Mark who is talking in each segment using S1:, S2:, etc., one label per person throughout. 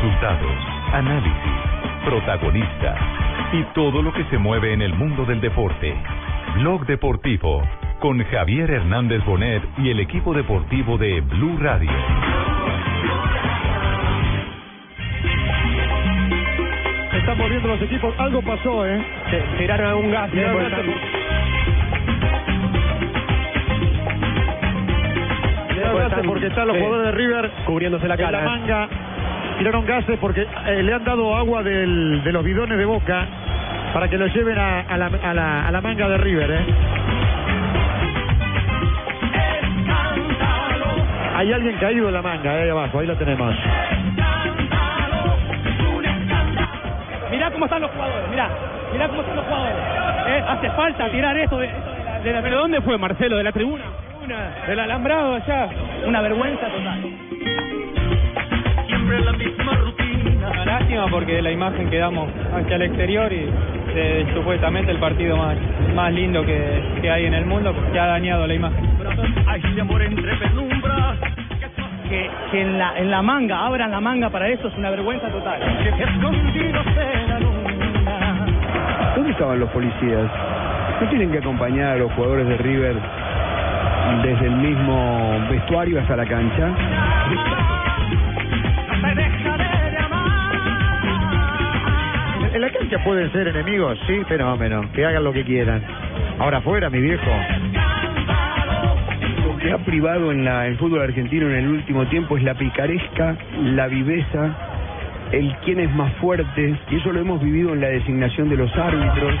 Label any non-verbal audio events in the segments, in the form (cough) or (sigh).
S1: Resultados, análisis, protagonistas y todo lo que se mueve en el mundo del deporte. Blog Deportivo con Javier Hernández Bonet y el equipo deportivo de Blue Radio.
S2: Se están moviendo los equipos. Algo pasó, ¿eh?
S3: tiraron un gas.
S2: Tiraron
S3: Tiraron
S2: gas. Porque están los
S3: sí.
S2: jugadores de River
S3: Cubriéndose la
S2: en
S3: cara.
S2: la manga. Tiraron gases porque eh, le han dado agua del- de los bidones de boca para que lo lleven a, a la, a la- a la manga de River, ¿eh? Hay alguien caído en la manga, eh, ahí abajo, ahí lo tenemos.
S3: Mirá cómo están los jugadores, mirá. Mirá cómo están los jugadores. Eh, Hace falta tirar esto de, esto de la, de la- ¿Pero dónde fue Marcelo? ¿De la tribuna? Una, del alambrado allá. Una vergüenza total.
S4: Siempre la misma rutina.
S5: Una lástima porque la imagen que damos hacia el exterior y de, supuestamente el partido más, más lindo que, que hay en el mundo que ha dañado la imagen.
S3: Que, que en, la, en la manga, abran la manga para eso, es una vergüenza total.
S6: ¿Dónde estaban los policías? ¿No tienen que acompañar a los jugadores de River desde el mismo vestuario hasta la cancha? (laughs)
S2: pueden ser enemigos, sí, fenómeno. Que hagan lo que quieran. Ahora afuera, mi viejo.
S6: Lo que ha privado en la, el fútbol argentino en el último tiempo es la picaresca, la viveza, el quién es más fuerte, y eso lo hemos vivido en la designación de los árbitros.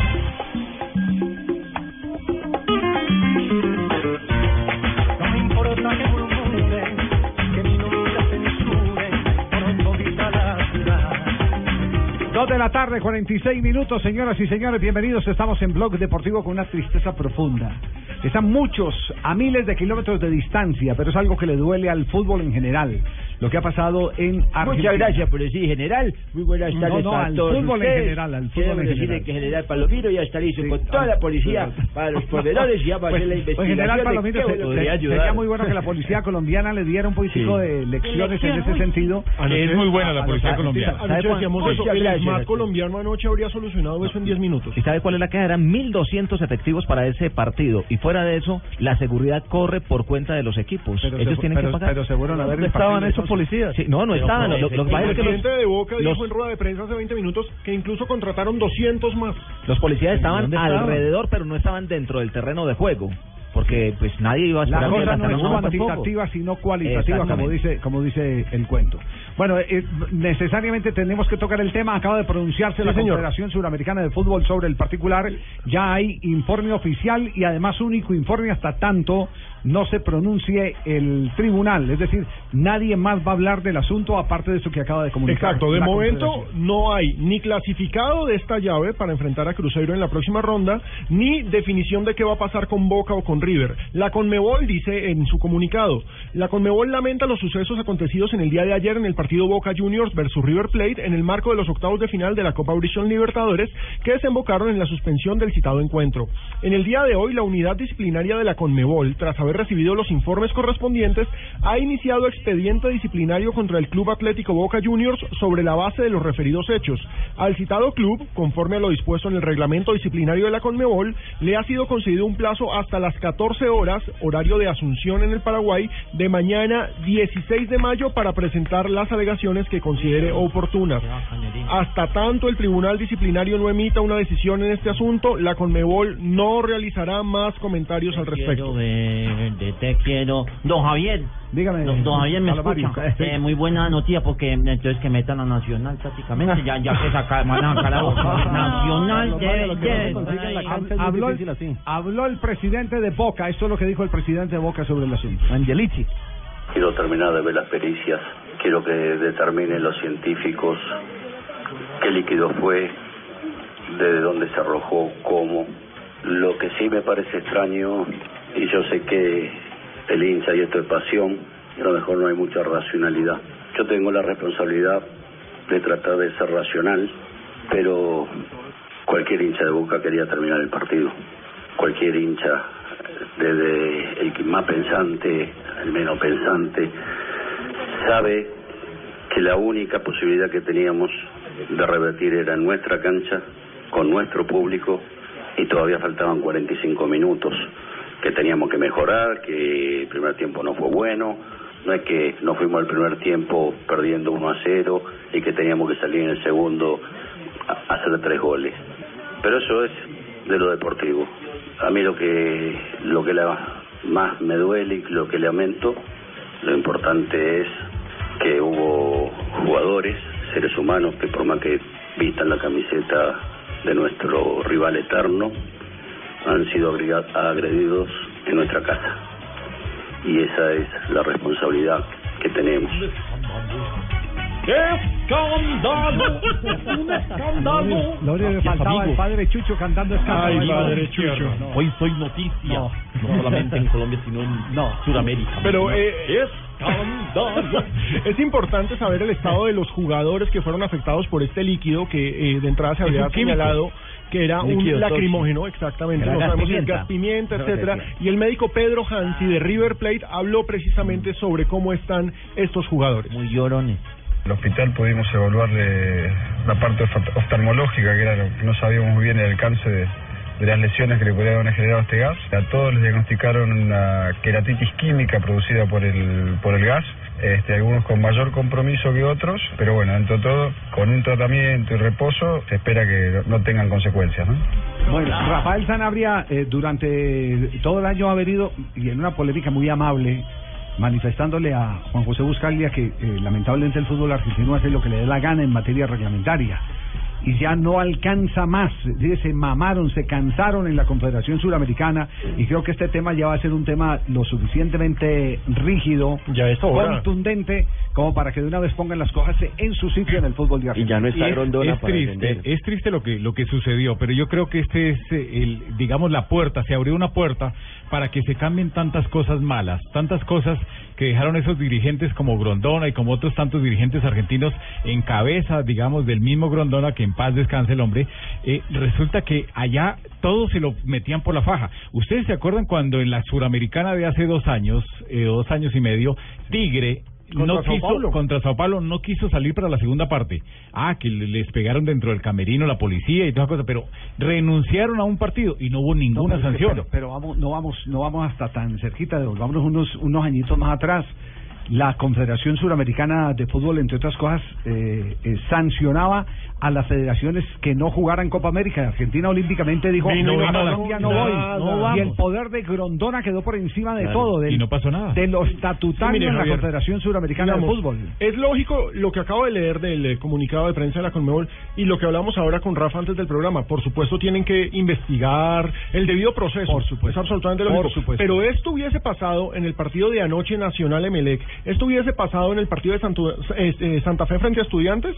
S4: La
S2: tarde, 46 minutos, señoras y señores, bienvenidos. Estamos en Blog Deportivo con una tristeza profunda. Están muchos a miles de kilómetros de distancia, pero es algo que le duele al fútbol en general. Lo que ha pasado en Argentina.
S7: Muchas gracias por decir general. Muy buenas
S2: No,
S7: tardes
S2: no,
S7: a
S2: al
S7: todos
S2: fútbol en
S7: ustedes.
S2: general, al fútbol
S7: Queremos
S2: en general.
S7: que general Palomiro ya está listo
S2: Sí,
S7: con toda
S2: ah,
S7: la policía
S2: sí.
S7: para los proveedores y ya para
S2: Pues,
S7: hacer la
S2: pues,
S7: investigación.
S2: general
S7: de
S2: Palomino, se-
S7: podría
S2: se-
S7: ayudar.
S2: sería muy bueno que la policía (laughs) colombiana le diera un poquitico de lecciones en ese sentido.
S8: Es muy buena la policía colombiana.
S2: ¿Sabe
S8: Anoche eso. El
S7: Arturo.
S8: colombiano anoche habría solucionado eso en 10 minutos.
S9: ¿Y sabe cuál es la queja? Eran 1.200 efectivos para ese partido. Y fuera de eso, la seguridad corre por cuenta de los equipos.
S2: Pero
S9: Ellos
S2: se-
S9: tienen
S2: pero-
S9: que pagar.
S2: pero se fueron a ver
S9: ¿Dónde
S2: el
S9: estaban esos? Policías? Sí, no, no
S7: Pero
S9: estaban. Lo, lo que
S8: El presidente
S9: los,
S8: de Boca
S9: los-
S8: dijo en rueda de prensa hace 20 minutos que incluso contrataron 200 más.
S9: los policías estaban
S2: ¿Dónde estaban?
S9: alrededor, pero no estaban dentro del terreno de juego. Porque pues nadie iba a
S2: La
S9: esperar que
S2: cosa no es cuantitativa, sino cualitativa, como dice, como dice el cuento. Bueno, eh, necesariamente tenemos que tocar el tema. Acaba de pronunciarse la
S8: señor.
S2: Confederación Suramericana de Fútbol sobre el particular. Ya hay informe oficial y además único informe hasta tanto no se pronuncie el tribunal. Es decir, nadie más va a hablar del asunto aparte de eso que acaba de comunicar.
S8: Exacto, de
S2: la
S8: momento no hay ni clasificado de esta llave para enfrentar a Cruzeiro en la próxima ronda, ni definición de qué va a pasar con Boca o con River. La Conmebol dice en su comunicado, la Conmebol lamenta los sucesos acontecidos en el día de ayer en el partido Boca Juniors versus River Plate en el marco de los octavos de final de la Copa Brisión Libertadores que desembocaron en la suspensión del citado encuentro. En el día de hoy, la unidad disciplinaria de la Conmebol, tras haber recibido los informes correspondientes, ha iniciado expediente disciplinario contra el Club Atlético Boca Juniors sobre la base de los referidos hechos. Al citado club, conforme a lo dispuesto en el reglamento disciplinario de la Conmebol, le ha sido concedido un plazo hasta las 14 horas, horario de Asunción en el Paraguay, de mañana 16 de mayo para presentar las alegaciones que considere oportunas. Hasta tanto el Tribunal Disciplinario no emita una decisión en este asunto, la Conmebol no realizará más comentarios al respecto.
S7: te quiero. Don Javier.
S2: Dígame.
S7: Don, don Javier, ¿me escucha? Eh, muy buena noticia porque entonces que metan a Nacional prácticamente. Ya, ya que saca, van a sacar a. (laughs) Nacional debe, debe.
S2: Hab- habló, el, habló el presidente de Boca, esto es lo que dijo el presidente de Boca sobre el asunto.
S9: Angelici.
S10: Quiero terminar de ver las pericias, quiero que determinen los científicos qué líquido fue, de dónde se arrojó, cómo. Lo que sí me parece extraño, y yo sé que el hincha y esto es pasión, a lo mejor no hay mucha racionalidad. Yo tengo la responsabilidad de tratar de ser racional, pero cualquier hincha de Boca quería terminar el partido. Cualquier hincha, desde el más pensante, el menos pensante, sabe que la única posibilidad que teníamos de revertir era nuestra cancha, con nuestro público, y todavía faltaban 45 minutos que teníamos que mejorar, que el primer tiempo no fue bueno, no es que nos fuimos al primer tiempo perdiendo 1 a 0 y que teníamos que salir en el segundo a hacer tres goles. Pero eso es de lo deportivo. A mí lo que lo que la- más me duele y lo que lamento, lo importante es que hubo jugadores, seres humanos que por más que vistan la camiseta de nuestro rival eterno, han sido agriga- agredidos en nuestra casa. Y esa es la responsabilidad que tenemos.
S7: ¡Escándalo! (laughs) ¡Un escándalo!
S2: Lo único que faltaba el padre Chucho cantando escándalo.
S8: Ay, padre. Chucho.
S2: No.
S7: Hoy soy noticia.
S2: No.
S7: No, solamente en Colombia, sino en
S2: No.
S7: Sudamérica.
S8: Pero eh,
S7: ¡Escándalo! (laughs)
S8: es importante saber el estado de los jugadores que fueron afectados por este líquido que eh, de entrada se había señalado que era un lacrimógeno, exactamente,
S9: Era
S8: no
S9: gas
S8: sabemos si
S9: pimienta.
S8: gas pimienta, etcétera. Y el médico Pedro Hansi de River Plate habló precisamente sobre cómo están estos jugadores.
S9: Muy llorones.
S11: el hospital pudimos evaluarle la parte oft- oftalmológica, que era lo que no sabíamos muy bien el alcance de, de las lesiones que le podrían haber generado este gas. A todos les diagnosticaron una queratitis química producida por el, por el gas. Este, algunos con mayor compromiso que otros, pero bueno, dentro de todo, con un tratamiento y reposo, se espera que no tengan consecuencias. ¿no?
S2: Bueno, Rafael Sanabria eh, durante todo el año ha venido y en una polémica muy amable manifestándole a Juan José Buscaglia que eh, lamentablemente el fútbol argentino hace lo que le dé la gana en materia reglamentaria y ya no alcanza más, Dice, se mamaron, se cansaron en la Confederación Suramericana y creo que este tema ya va a ser un tema lo suficientemente rígido,
S8: Ya es
S2: contundente, como para que de una vez pongan las cosas en su sitio en el fútbol de Argentina.
S12: Y es, es triste, es triste lo que lo que sucedió, pero yo creo que este es eh, el digamos la puerta, se abrió una puerta para que se cambien tantas cosas malas, tantas cosas que dejaron esos dirigentes como Grondona y como otros tantos dirigentes argentinos en cabeza, digamos, del mismo Grondona, que en paz descanse el hombre, eh, resulta que allá todos se lo metían por la faja. ¿Ustedes se acuerdan cuando en la Suramericana de hace dos años, eh, dos años y medio, Tigre
S8: Contra
S12: no
S8: Sao
S12: quiso
S8: Paulo.
S12: contra Sao Paulo no quiso salir para la segunda parte. Ah, que le- les pegaron dentro del camerino la policía y todas cosas, pero renunciaron a un partido y no hubo ninguna
S2: No, pero
S12: sanción.
S2: Pero, pero vamos, no vamos, no vamos hasta tan cerquita, devolvámonos unos, unos añitos más atrás. La Confederación Suramericana de Fútbol, entre otras cosas, eh, eh, sancionaba a las federaciones que no jugaran Copa América. Argentina olímpicamente dijo,
S12: Y no
S2: no,
S12: nada.
S2: Colombia no voy.
S12: no vamos.
S2: y el poder de Grondona quedó por encima de
S12: Claro,
S2: todo, del-
S12: y no pasó nada.
S2: de lo estatutario
S8: Sí,
S2: en la
S8: Javier,
S2: Confederación Suramericana
S8: digamos,
S2: de Fútbol.
S8: Es lógico lo que acabo de leer del eh, comunicado de prensa de la Conmebol y lo que hablamos ahora con Rafa antes del programa. Por supuesto, tienen que investigar el debido proceso.
S2: Por supuesto.
S8: Es absolutamente
S2: Por
S8: lógico.
S2: supuesto.
S8: Pero esto hubiese pasado en el partido de anoche Nacional Emelec. Esto hubiese pasado en el partido de Santu- eh, eh, Santa Fe frente a Estudiantes.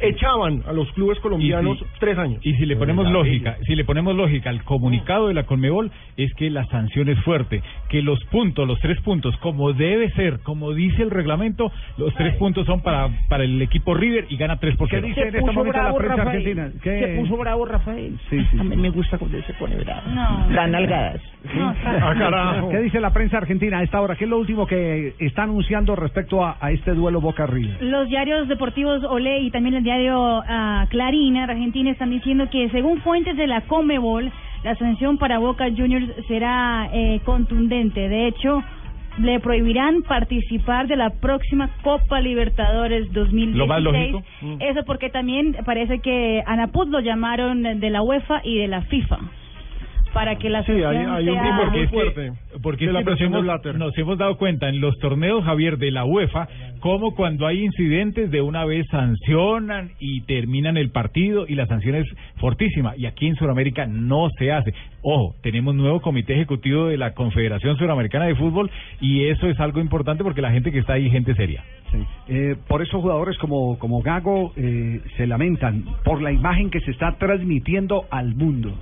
S8: Echaban a los clubes colombianos
S12: si-
S8: tres años.
S12: Y si le ponemos
S8: La
S12: lógica, si le ponemos lógica al comunicado de la Conmebol es que la sanción es fuerte, que los puntos, los tres puntos, como debe ser, como dice el reglamento, los tres puntos son para para el equipo River y gana tres por
S2: ¿Qué dice en este momento la prensa argentina? ¿Qué?
S7: Se puso bravo Rafael.
S2: Sí, sí,
S7: A mí me gusta cuando él se pone bravo.
S13: No.
S7: Nalgadas.
S8: Ah, carajo.
S2: ¿Qué dice la prensa argentina a esta hora? ¿Qué es lo último que está anunciando respecto a, a este duelo Boca River?
S13: Los diarios deportivos Olé y también el diario ah, Clarín Argentina están diciendo que según fuentes de la Comebol, la sanción para Boca Juniors será eh, contundente. De hecho, le prohibirán participar de la próxima Copa Libertadores 2016.
S12: Lo más lógico.
S13: Eso porque también parece que a Naput lo llamaron de la UEFA y de la FIFA para que la
S8: Sí, hay- hay un
S13: sea-
S12: porque
S8: muy fuerte
S12: porque
S8: la
S12: nos
S8: presión de
S12: hemos,
S8: Blatter.
S12: nos hemos dado cuenta en los torneos, Javier, de la UEFA, como cuando hay incidentes de una vez sancionan y terminan el partido y la sanción es fortísima. Y aquí en Sudamérica no se hace. Ojo, tenemos nuevo comité ejecutivo de la Confederación Suramericana de Fútbol y eso es algo importante porque la gente que está ahí es gente seria.
S2: Sí. Eh, por eso jugadores como, como Gago eh, se lamentan por la imagen que se está transmitiendo al mundo.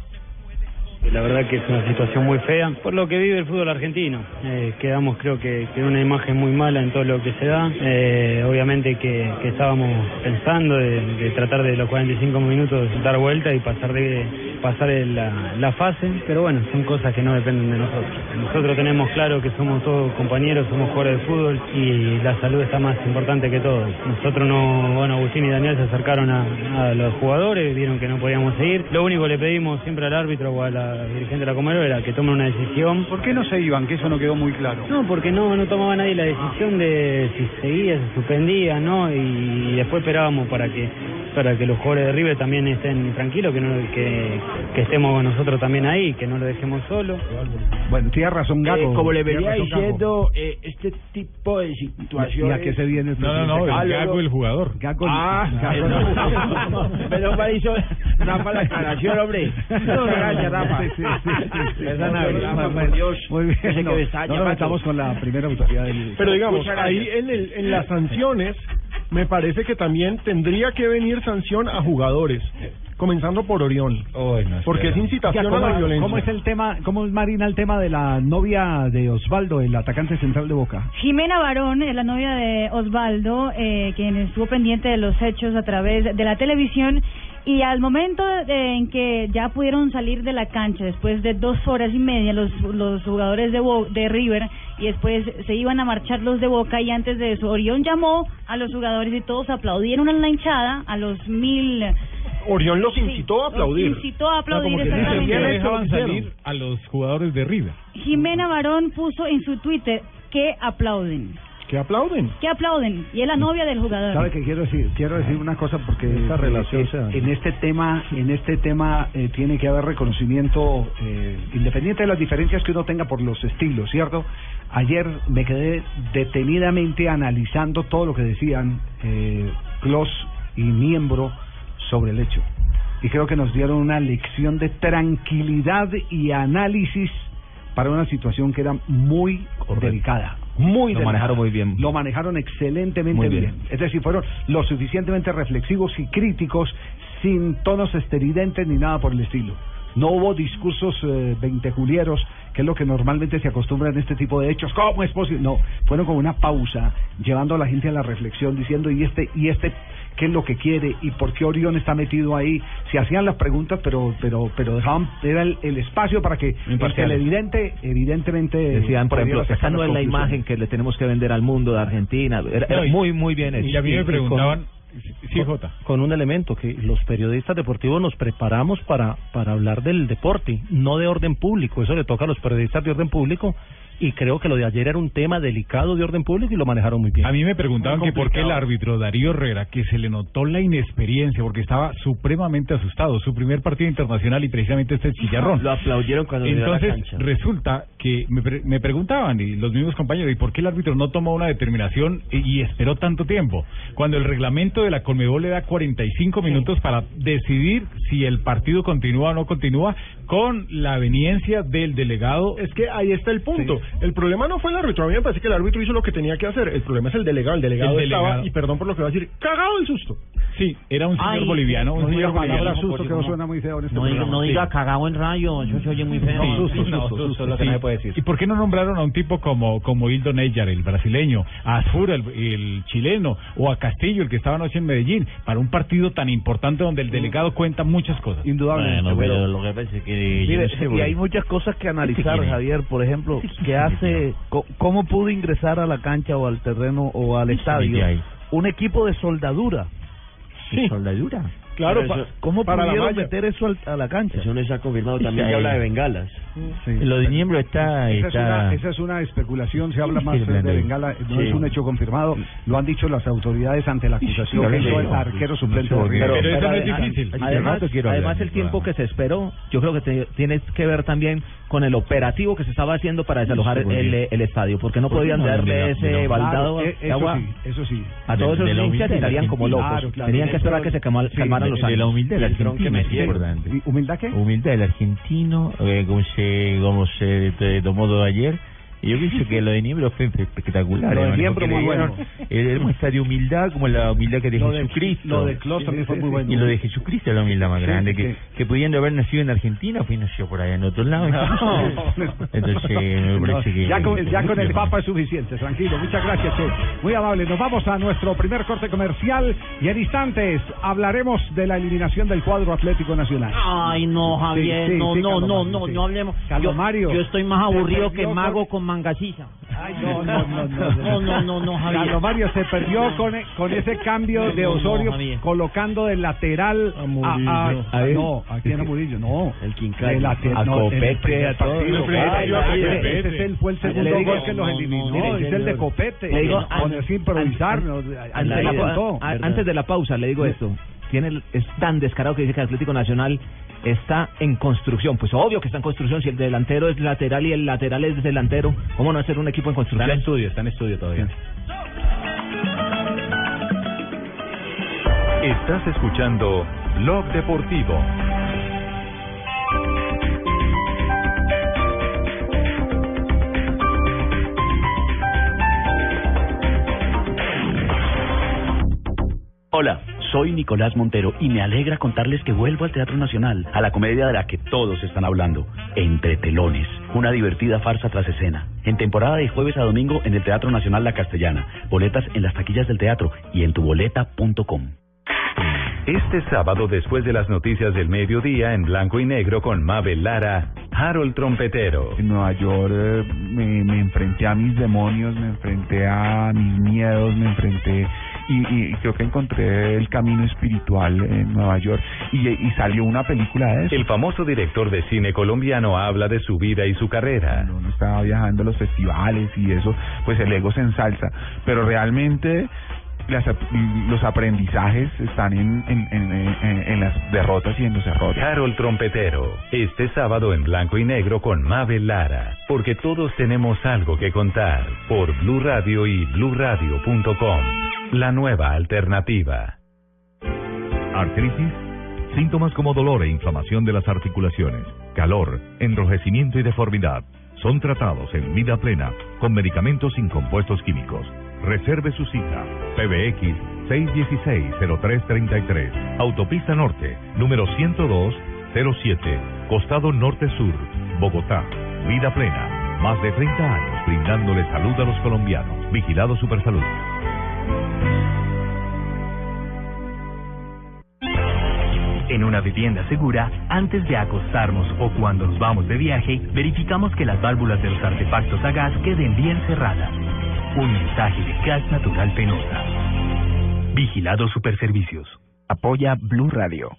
S14: La verdad que es una situación muy fea por lo que vive el fútbol argentino. Eh, quedamos creo que, que una imagen muy mala en todo lo que se da. Eh, obviamente que, estábamos pensando de, tratar de los 45 minutos dar vuelta y pasar de, pasar la fase, pero bueno, son cosas que no dependen de nosotros. Nosotros tenemos claro que somos todos compañeros, somos jugadores de fútbol y la salud está más importante que todo. Nosotros no, bueno, Agustín y Daniel se acercaron a, a los jugadores, vieron que no podíamos seguir. Lo único que le pedimos siempre al árbitro o a la dirigente de la Comero era que tome una decisión.
S15: ¿Por qué no se iban? Que eso no quedó muy claro.
S14: No, porque no, no tomaba nadie la decisión de si seguía, se suspendía, ¿no? Y después esperábamos para que para que los jugadores de River también estén tranquilos, que, no, que, que estemos nosotros también ahí, que no lo dejemos solo.
S2: Bueno, tiene razón Gago.
S16: Eh, como le venía
S2: Gago.
S16: diciendo, eh, este tipo de situaciones...
S2: ¿Y a qué se viene el
S12: No, no, no, el
S2: Gago?
S12: Gago, el jugador.
S2: Gago,
S16: Ah,
S2: Gago-
S16: no. Menos mal hizo Rafa la aclaración, hombre. No, gracias, Rafa.
S2: Muy bien. No, no nos
S16: llamando.
S2: metamos con la primera autoridad del...
S8: Pero digamos, ahí en, el, en las sanciones, me parece que también tendría que venir sanción a jugadores, comenzando por Orión, porque es incitación
S2: ¿Cómo,
S8: a la violencia.
S2: ¿Cómo es el tema, cómo es Marina el tema de la novia de Osvaldo, el atacante central de Boca?
S13: Jimena Barón es la novia de Osvaldo, eh, quien estuvo pendiente de los hechos a través de la televisión. Y al momento de- en que ya pudieron salir de la cancha, después de dos horas y media, los, los jugadores de, Bo- de River, y después se iban a marchar los de Boca, y antes de eso, Orión llamó a los jugadores y todos aplaudieron en la hinchada, a los mil.
S8: Orión los incitó a aplaudir.
S13: Los incitó a aplaudir,
S12: que dicen que
S13: exactamente.
S12: dejaban salir a los jugadores de River.
S13: Jimena Barón puso en su Twitter que aplauden.
S8: Que aplauden.
S13: que aplauden y es la novia del jugador.
S2: ¿Sabe qué quiero decir? Quiero decir una cosa porque
S8: Esta relación
S2: eh,
S8: se daña.
S2: en este tema, en este tema eh, tiene que haber reconocimiento eh, independiente de las diferencias que uno tenga por los estilos, ¿cierto? Ayer me quedé detenidamente analizando todo lo que decían eh, Klos y Miembro sobre el hecho. Y creo que nos dieron una lección de tranquilidad y análisis para una situación que era muy delicada. Muy
S9: Lo
S2: delicada.
S9: manejaron muy bien.
S2: Lo manejaron excelentemente bien.
S9: bien.
S2: Es decir, fueron lo suficientemente reflexivos y críticos, sin tonos esteridentes ni nada por el estilo. No hubo discursos eh, veintejulieros, que es lo que normalmente se acostumbra en este tipo de hechos. ¿Cómo es posible? No, fueron con una pausa, llevando a la gente a la reflexión, diciendo, ¿y este, y este qué es lo que quiere? ¿Y por qué Orión está metido ahí? Se hacían las preguntas, pero pero pero dejaban, era el, el espacio para que el televidente, evidentemente...
S9: Decían, por ejemplo, esta no es la imagen que le tenemos que vender al mundo de Argentina. Era, era
S12: No, y-
S9: muy, muy bien hecho.
S12: Y a mí me preguntaban, sí,
S17: con,
S12: Jota.
S17: con un elemento que los periodistas deportivos nos preparamos para, para hablar del deporte, no de orden público. Eso le toca a los periodistas de orden público y creo que lo de ayer era un tema delicado de orden público y lo manejaron muy bien.
S12: A mí me preguntaban que por qué el árbitro Darío Herrera, que se le notó la inexperiencia, porque estaba supremamente asustado, su primer partido internacional y precisamente este chillarrón. (laughs)
S16: Lo aplaudieron cuando llegó a la
S12: Entonces
S16: cancha.
S12: resulta que me, pre- me preguntaban y los mismos compañeros, ¿y por qué el árbitro no tomó una determinación y, y esperó tanto tiempo? Cuando el reglamento de la Conmebol le da 45 minutos para decidir si el partido continúa o no continúa con la veniencia del delegado.
S8: Es que ahí está el punto. El problema no fue el árbitro. A mí me parece que el árbitro hizo lo que tenía que hacer. El problema es el delegado. El delegado,
S12: El
S8: estaba,
S12: delegado.
S8: y perdón por lo que voy a decir, cagado el susto.
S12: Sí, era un señor
S8: Ay,
S12: boliviano.
S2: No
S12: Un
S2: diga
S12: señor boliviano.
S2: susto, que no suena muy feo en este
S7: No diga, no diga cagado en rayo, eso se oye muy feo.
S12: Sí,
S7: Susto,
S12: sí, no,
S7: susto,
S12: susto,
S7: es lo que
S12: sí.
S7: no se puede decir.
S12: ¿Y por qué no nombraron a un tipo como, como Hildo Neyar, el brasileño, a Azur, el, el chileno, o a Castillo, el que estaba anoche en Medellín, para un partido tan importante donde el delegado cuenta muchas cosas?
S2: Indudablemente.
S16: Bueno, pero lo que pasa es que...
S18: Mire,
S16: no sé,
S18: y hay muchas cosas que analizar? Javier. Por ejemplo, ¿qué hace, co- cómo pudo ingresar a la cancha o al terreno o al estadio un equipo de soldadura?
S16: Sí. ¿Soldadura?
S18: Claro,
S16: Pero eso-
S18: ¿cómo
S16: para
S18: pudieron meter eso al- a la cancha?
S16: Eso no se ha confirmado. También se habla de bengalas.
S2: Sí.
S16: Lo de Niembro está...
S2: Esa es,
S16: está...
S2: una, esa es una especulación, se habla más
S16: sí,
S2: de. Bengala, no
S16: Sí.
S2: es un hecho confirmado, lo han dicho las autoridades ante la acusación que hizo el arquero suplente de River.
S12: Pero eso no es difícil.
S9: Además, además el tiempo que se esperó, yo creo que te- tiene que ver también con el operativo que se estaba haciendo para desalojar el, el estadio, porque no
S12: ¿Por qué
S9: podían
S12: no?
S9: darle ese baldado
S2: Claro, eh,
S9: de
S2: eso
S9: agua
S2: sí, eso sí.
S9: a todos esos hinchas y
S12: de
S9: como locos. Tenían que esperar a que se calmaran los
S16: de la humildad del argentino, es importante.
S2: ¿Humildad qué?
S16: Humildad del argentino, eh, como se, como se tomó todo ayer,
S19: Y yo pienso que lo de Niembro fue espectacular.
S2: Lo de Niembro muy bueno.
S19: el muestra de humildad como la humildad que de
S2: Lo de-
S19: Jesucristo.
S2: lo de Klos también fue muy bueno.
S19: Y lo de Jesucristo es la humildad más
S2: Sí,
S19: grande.
S2: sí,
S19: que, que pudiendo haber nacido en Argentina, fue nació por allá en otro lado. (laughs) Entonces, me parece que...
S2: ya con, ya con el Papa es suficiente, tranquilo. Muchas gracias, Che. Muy amable. Nos vamos a nuestro primer corte comercial y en instantes hablaremos de la eliminación del cuadro Atlético Nacional.
S7: Ay, no, Javier,
S2: Sí, sí,
S7: no,
S2: sí,
S7: no, no, no,
S2: sí.
S7: no hablemos. Yo,
S2: Mario.
S7: yo estoy más aburrido que
S2: con-
S7: mago con mangasiza.
S2: No, no, no, no.
S7: No, no, no, no, Javier.
S2: Carlos Mario se perdió con, con ese cambio de Osorio colocando de lateral a,
S7: Murillo.
S2: a-
S7: A ver.
S2: no, aquí era Murillo, no.
S12: El
S2: De late-
S12: a
S2: no, el
S12: Copete, a. El
S2: Ay,
S12: partido,
S2: ese- ese es el, fue el segundo
S12: digo-
S2: gol que los eliminó, es el de. Copete.
S9: Le digo,
S2: ponerse a improvisar,
S9: a- antes de la pausa le digo esto. Tiene el- es tan descarado que dice que Atlético Nacional está en construcción. Pues obvio que está en construcción. Si el delantero es lateral y el lateral es delantero, ¿cómo no hacer un equipo en construcción?
S20: Está en estudio, está en estudio todavía.
S1: Estás escuchando Blog Deportivo.
S21: Hola, soy Nicolás Montero y me alegra contarles que vuelvo al Teatro Nacional, a la comedia de la que todos están hablando, Entre Telones, una divertida farsa tras escena. En temporada de jueves a domingo en el Teatro Nacional La Castellana, boletas en las taquillas del teatro y en tuboleta.com.
S1: Este sábado, después de las noticias del mediodía, en blanco y negro con Mabel Lara, Harold Trompetero.
S22: En Nueva York eh, me, me enfrenté a mis demonios, me enfrenté a mis miedos, me enfrenté y, y creo que encontré el camino espiritual en Nueva York y, y salió una película de eso.
S1: El famoso director de cine colombiano habla de su vida y su carrera.
S22: Uno estaba viajando a los festivales y eso, pues el ego se ensalza, pero realmente las, los aprendizajes están en, en, en, en- en las derrotas y en los errores.
S1: Harold Trompetero, este sábado en blanco y negro con Mabel Lara, porque todos tenemos algo que contar por Blue Radio y bluradio.com. La nueva alternativa.
S23: Artritis, síntomas como dolor e inflamación de las articulaciones, calor, enrojecimiento y deformidad son tratados en vida plena con medicamentos sin compuestos químicos. Reserve su cita. PBX 616-0333. Autopista Norte, número 10207, Costado Norte Sur, Bogotá. Vida plena. Más de 30 años brindándole salud a los colombianos. Vigilado Supersalud.
S24: En una vivienda segura, antes de acostarnos o cuando nos vamos de viaje, verificamos que las válvulas de los artefactos a gas queden bien cerradas. Un mensaje de Gas Natural Penosa. Vigilado Superservicios.
S25: Apoya Blue Radio.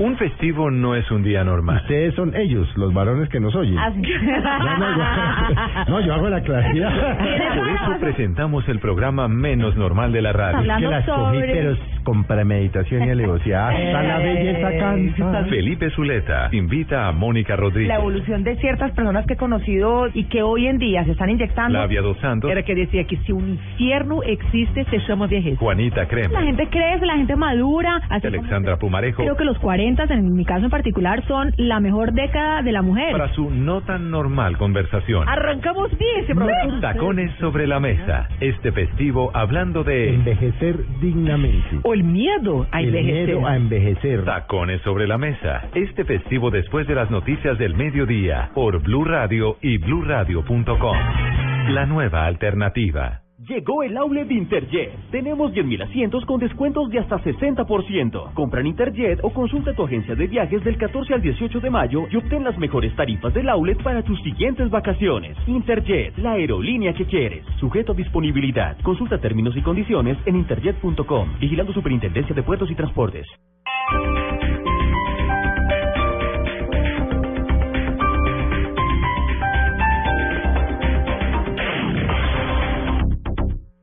S1: Un festivo no es un día normal.
S25: Ustedes son ellos, los varones que nos oyen.
S26: Así-
S25: No, no, yo, (laughs) no, yo hago la claridad.
S1: Por eso presentamos el programa menos normal de la radio.
S25: Es que las cogí, pero con premeditación y alevosía. Hasta la belleza cansa.
S1: Felipe Zuleta invita a Mónica Rodríguez.
S27: La evolución de ciertas personas que he conocido y que hoy en día se están inyectando.
S1: Flavia Dos Santos.
S27: Era que decía que si un infierno existe, se llama vejez.
S1: Juanita Crema.
S27: La gente crece, la gente madura. Así
S1: Alexandra Pumarejo.
S27: creo que los 40, en mi caso en particular, son la mejor década de la mujer.
S1: Para su no tan normal conversación.
S27: Arrancamos bien ese programa.
S1: Tacones sobre la mesa. Este festivo hablando de
S25: Envejecer dignamente.
S27: O el miedo a
S25: El
S27: envejecer.
S25: miedo a envejecer.
S1: Tacones sobre la mesa. Este festivo después de las noticias del mediodía por Blue Radio y bluradio.com. La nueva alternativa.
S28: Llegó el outlet Interjet. Tenemos 10.000 asientos con descuentos de hasta 60%. Compra en Interjet o consulta tu agencia de viajes del 14 al 18 de mayo y obtén las mejores tarifas del outlet para tus siguientes vacaciones. Interjet, la aerolínea que quieres. Sujeto a disponibilidad. Consulta términos y condiciones en interjet.com. Vigilando Superintendencia de Puertos y Transportes.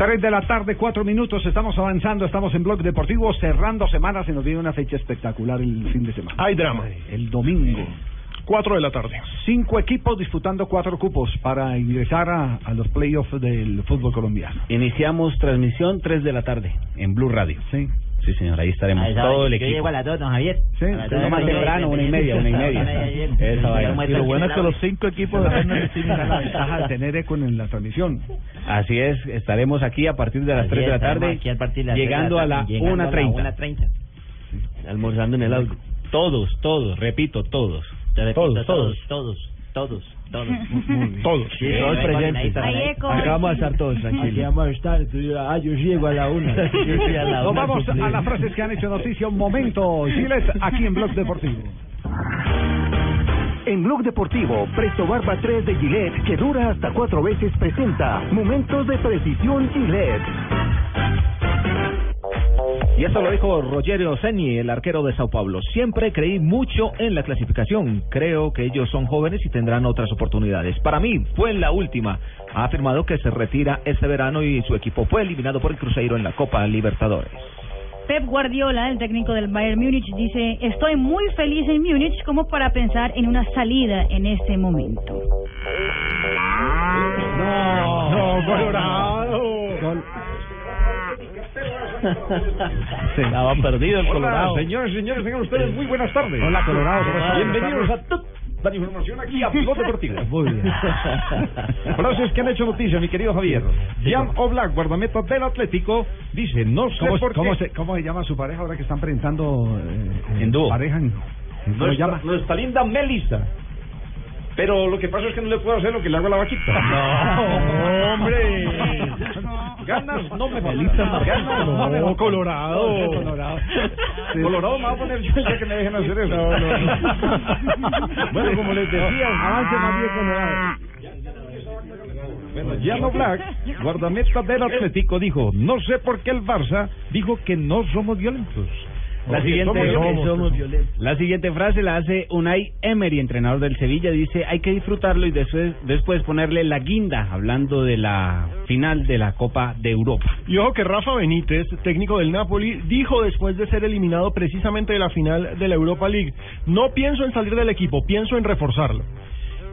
S2: 3 de la tarde, 4 minutos, estamos avanzando, estamos en Blog Deportivo, cerrando semanas y nos viene una fecha espectacular el fin de semana.
S8: Hay drama.
S2: El domingo.
S8: 4 de la tarde.
S2: Cinco equipos disputando cuatro cupos para ingresar a, a los playoffs del fútbol colombiano.
S29: Iniciamos transmisión 3 de la tarde en Blue Radio.
S2: Sí.
S29: Sí, señor, ahí estaremos todo el
S7: yo
S29: equipo.
S7: llego a las dos, don Javier.
S2: Sí,
S7: dos
S29: más temprano, una y media, una y media. Esa vaina.
S17: Y lo bueno es que los cinco equipos dependen de sí
S2: Esa es la ventaja de tener eco en la transmisión.
S29: Así es, estaremos aquí a partir de las
S7: Así
S29: 3 de la tarde,
S7: aquí a partir de las tres de
S29: llegando a la
S7: tarde, llegando a la
S29: 1.30.
S7: 1:30.
S29: Almorzando en el auto. Todos, todos, repito, todos.
S7: Te repito,
S29: Todos,
S7: todos, todos, todos, todos. (laughs) (laughs)
S8: Todos.
S29: Sí, todos presentes. Acá vamos a estar todos (laughs)
S16: Aquí
S29: tranquilos.
S16: vamos a estar. tú- Ah, yo llego a la una.
S2: Nos vamos a las frases que han hecho noticia. Un momento, Giles, aquí en Blog Deportivo.
S30: En Blog Deportivo, Presto Barba 3 de Gillette, que dura hasta cuatro veces, presenta Momentos de Precisión Gillette.
S9: Y esto lo dijo Rogerio Ceni, el arquero de Sao Paulo. Siempre creí mucho en la clasificación. Creo que ellos son jóvenes y tendrán otras oportunidades. Para mí fue la última. Ha afirmado que se retira este verano y su equipo fue eliminado por el Cruzeiro en la Copa Libertadores.
S13: Pep Guardiola, el técnico del Bayern Múnich, dice, estoy muy feliz en Múnich como para pensar en una salida en este momento.
S8: No, no, Colorado. (laughs)
S17: Estaba perdido el Colorado.
S2: señores, señores, tengan ustedes muy buenas tardes. Hola, Colorado.
S31: Bienvenidos
S2: a toda la información aquí a Blog Deportivo. (laughs)
S31: Muy bien. (laughs) Frases que han hecho noticia, mi querido Javier. Jan Oblak, guardameta del Atlético, dice, no sé
S2: ¿Cómo,
S31: por
S2: cómo
S31: qué...
S2: se, ¿Cómo se llama su pareja ahora que están presentando eh,
S29: En dúo.
S2: pareja? en- ¿Cómo se
S31: Nuestra,
S2: llama?
S31: nuestra linda Melissa. Pero lo que pasa es que no le puedo hacer lo que le hago a la vaquita. (laughs)
S8: No, hombre. (laughs)
S31: Ganas no me faltan. Ganas no me
S8: No,
S31: faltan.
S8: Colorado.
S31: Colorado. Colorado me va a poner yo día que me dejen hacer eso.
S8: No, no. (laughs)
S31: Bueno, como les decía,
S2: Avance más bien, Colorado.
S31: Bueno, Oblak, guardameta del Atlético, dijo, no sé por qué el Barça dijo que no somos violentos.
S29: La
S31: Porque
S29: siguiente,
S31: somos violentos.
S29: somos violentos. la siguiente frase la hace Unai Emery, entrenador del Sevilla. Dice, hay que disfrutarlo y después, después ponerle la guinda, hablando de la final de la Copa de Europa.
S8: Y ojo que Rafa Benítez, técnico del Napoli, dijo después de ser eliminado precisamente de la final de la Europa League, no pienso en salir del equipo, pienso en reforzarlo.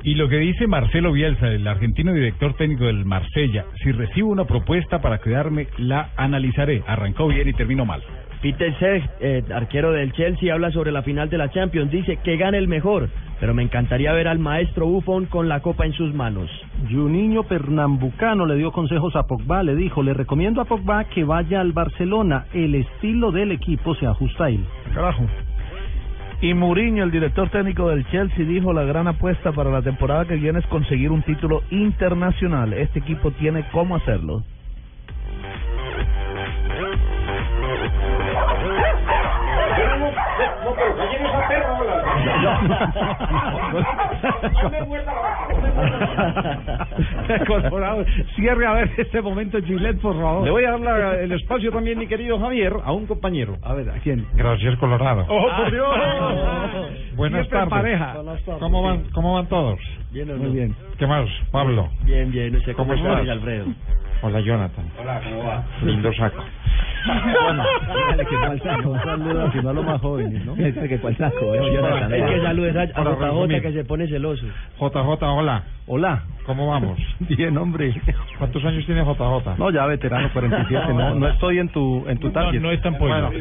S12: Y lo que dice Marcelo Bielsa, el argentino director técnico del Marsella, si recibo una propuesta para quedarme, la analizaré. Arrancó bien y terminó mal.
S16: Peter Cech, eh, arquero del Chelsea, habla sobre la final de la Champions. Dice que gane el mejor, pero me encantaría ver al maestro Buffon con la copa en sus manos.
S17: Juninho Pernambucano le dio consejos a Pogba, le dijo, le recomiendo a Pogba que vaya al Barcelona, el estilo del equipo se ajusta a él.
S8: Carajo.
S18: Y Mourinho, el director técnico del Chelsea, dijo la gran apuesta para la temporada que viene es conseguir un título internacional. Este equipo tiene cómo hacerlo. (laughs)
S2: Colorado, cierre a ver este momento, Gillette, por favor.
S31: Le voy a dar la- el espacio también, mi querido Javier, a un compañero.
S2: A ver, ¿a quién?
S31: Gracias, Colorado.
S8: ¡Oh, por Dios!
S31: Buenas tardes.
S2: pareja.
S31: ¿Cómo van, ¿Cómo van todos?
S16: Bien,
S2: Muy bien.
S31: ¿Qué más, Pablo?
S16: Bien, bien.
S31: ¿Cómo
S16: cómo, estás? Alfredo.
S31: Hola, Jonathan.
S16: Hola, ¿cómo va?
S31: Lindo saco.
S16: Bueno, que cuál saco. Un saludo sino a los más jóvenes, ¿no?
S29: Este que cuál saco, eh,
S16: No,
S29: Jonathan,
S16: Es que saludes a, JJ que se pone celoso.
S31: JJ, hola.
S17: Hola.
S31: ¿Cómo vamos? (laughs)
S17: Bien, hombre.
S31: ¿Cuántos años tiene JJ?
S17: No, ya veterano, 47. No, no estoy en tu, en tu target.
S12: No, no es tan.
S31: Bueno,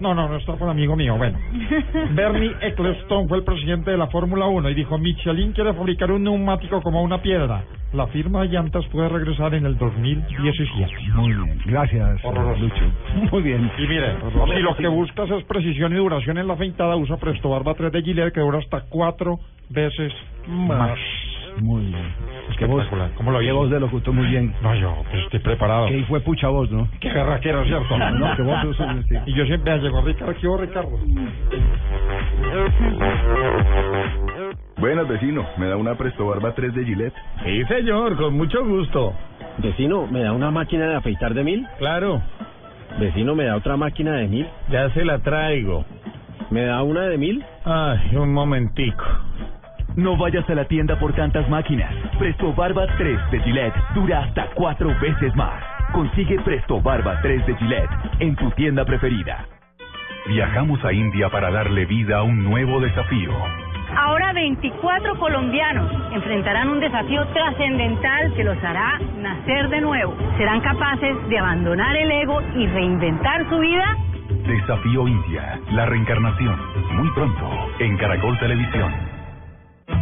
S31: no, no, no está con amigo mío. Bueno, (laughs) Bernie Ecclestone fue el presidente de la Fórmula 1 y dijo, Michelin quiere fabricar un neumático como una piedra. La firma de llantas puede regresar en el 2017.
S2: Muy bien, gracias,
S31: Horroroso.
S2: Lucho. Muy bien.
S31: Y mire, si lo que buscas es precisión y duración en la feintada, usa Presto Barba 3 de Gillette que dura hasta cuatro veces más.
S2: Muy bien. Qué voz,
S31: Espectacular. ¿Cómo lo hizo?
S2: voz de locutor, muy bien.
S31: No, yo pues, estoy preparado.
S2: Que fue pucha voz, ¿no?
S31: Qué garraquero, ¿cierto?
S2: No, que vos sos un- sí.
S31: Y yo siempre llego Ricardo, ¿qué hubo, Ricardo?
S32: Buenas, vecino. ¿Me da una Presto Barba 3 de Gillette?
S33: Sí, señor, con mucho gusto.
S16: Vecino, ¿me da una máquina de afeitar de mil?
S33: Claro,
S16: Vecino, ¿me da otra máquina de mil?
S33: ya se la traigo.
S16: ¿Me da una de mil?
S33: Ay, un momentico.
S21: No vayas a la tienda por tantas máquinas. Presto Barba 3 de Gillette dura hasta cuatro veces más. Consigue Presto Barba 3 de Gillette en tu tienda preferida.
S1: Viajamos a India para darle vida a un nuevo desafío.
S34: Ahora 24 colombianos enfrentarán un desafío trascendental que los hará nacer de nuevo. ¿Serán capaces de abandonar el ego y reinventar su vida?
S1: Desafío India, la reencarnación. Muy pronto, en Caracol Televisión.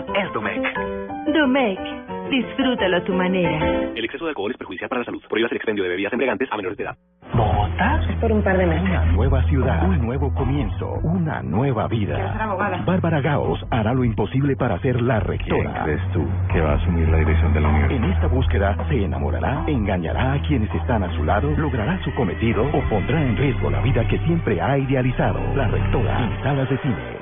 S21: es Domec.
S34: Domec, disfrútalo a tu manera.
S21: El exceso de alcohol es perjudicial para la salud. Prohíbas el expendio de bebidas embriagantes a menores de edad.
S35: ¿Bogotá?
S34: Por un par de meses.
S35: Una nueva ciudad, un nuevo comienzo, una nueva vida. Bárbara Gaos hará lo imposible para ser la rectora.
S32: ¿Quién crees tú que va a asumir la dirección de la universidad?
S35: En esta búsqueda se enamorará, engañará a quienes están a su lado, logrará su cometido o pondrá en riesgo la vida que siempre ha idealizado. La rectora en salas de cine.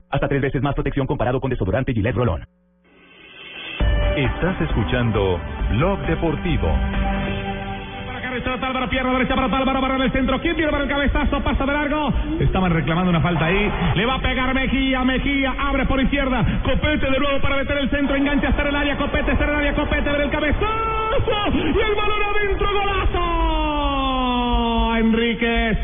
S21: Hasta tres veces más protección comparado con desodorante Gillette Rolón.
S1: Estás escuchando Blog Deportivo.
S36: Está Álvaro, pierna derecha para Álvaro, para el centro. ¿Quién viene para el cabezazo? Pasa de largo. Estaban reclamando una falta ahí. Le va a pegar Mejía, Mejía. Abre por izquierda. Copete de nuevo para meter el centro. Engancha hasta el área. Copete, hasta el área. Copete, ver el cabezazo. Y el balón adentro. Golazo. Enríquez.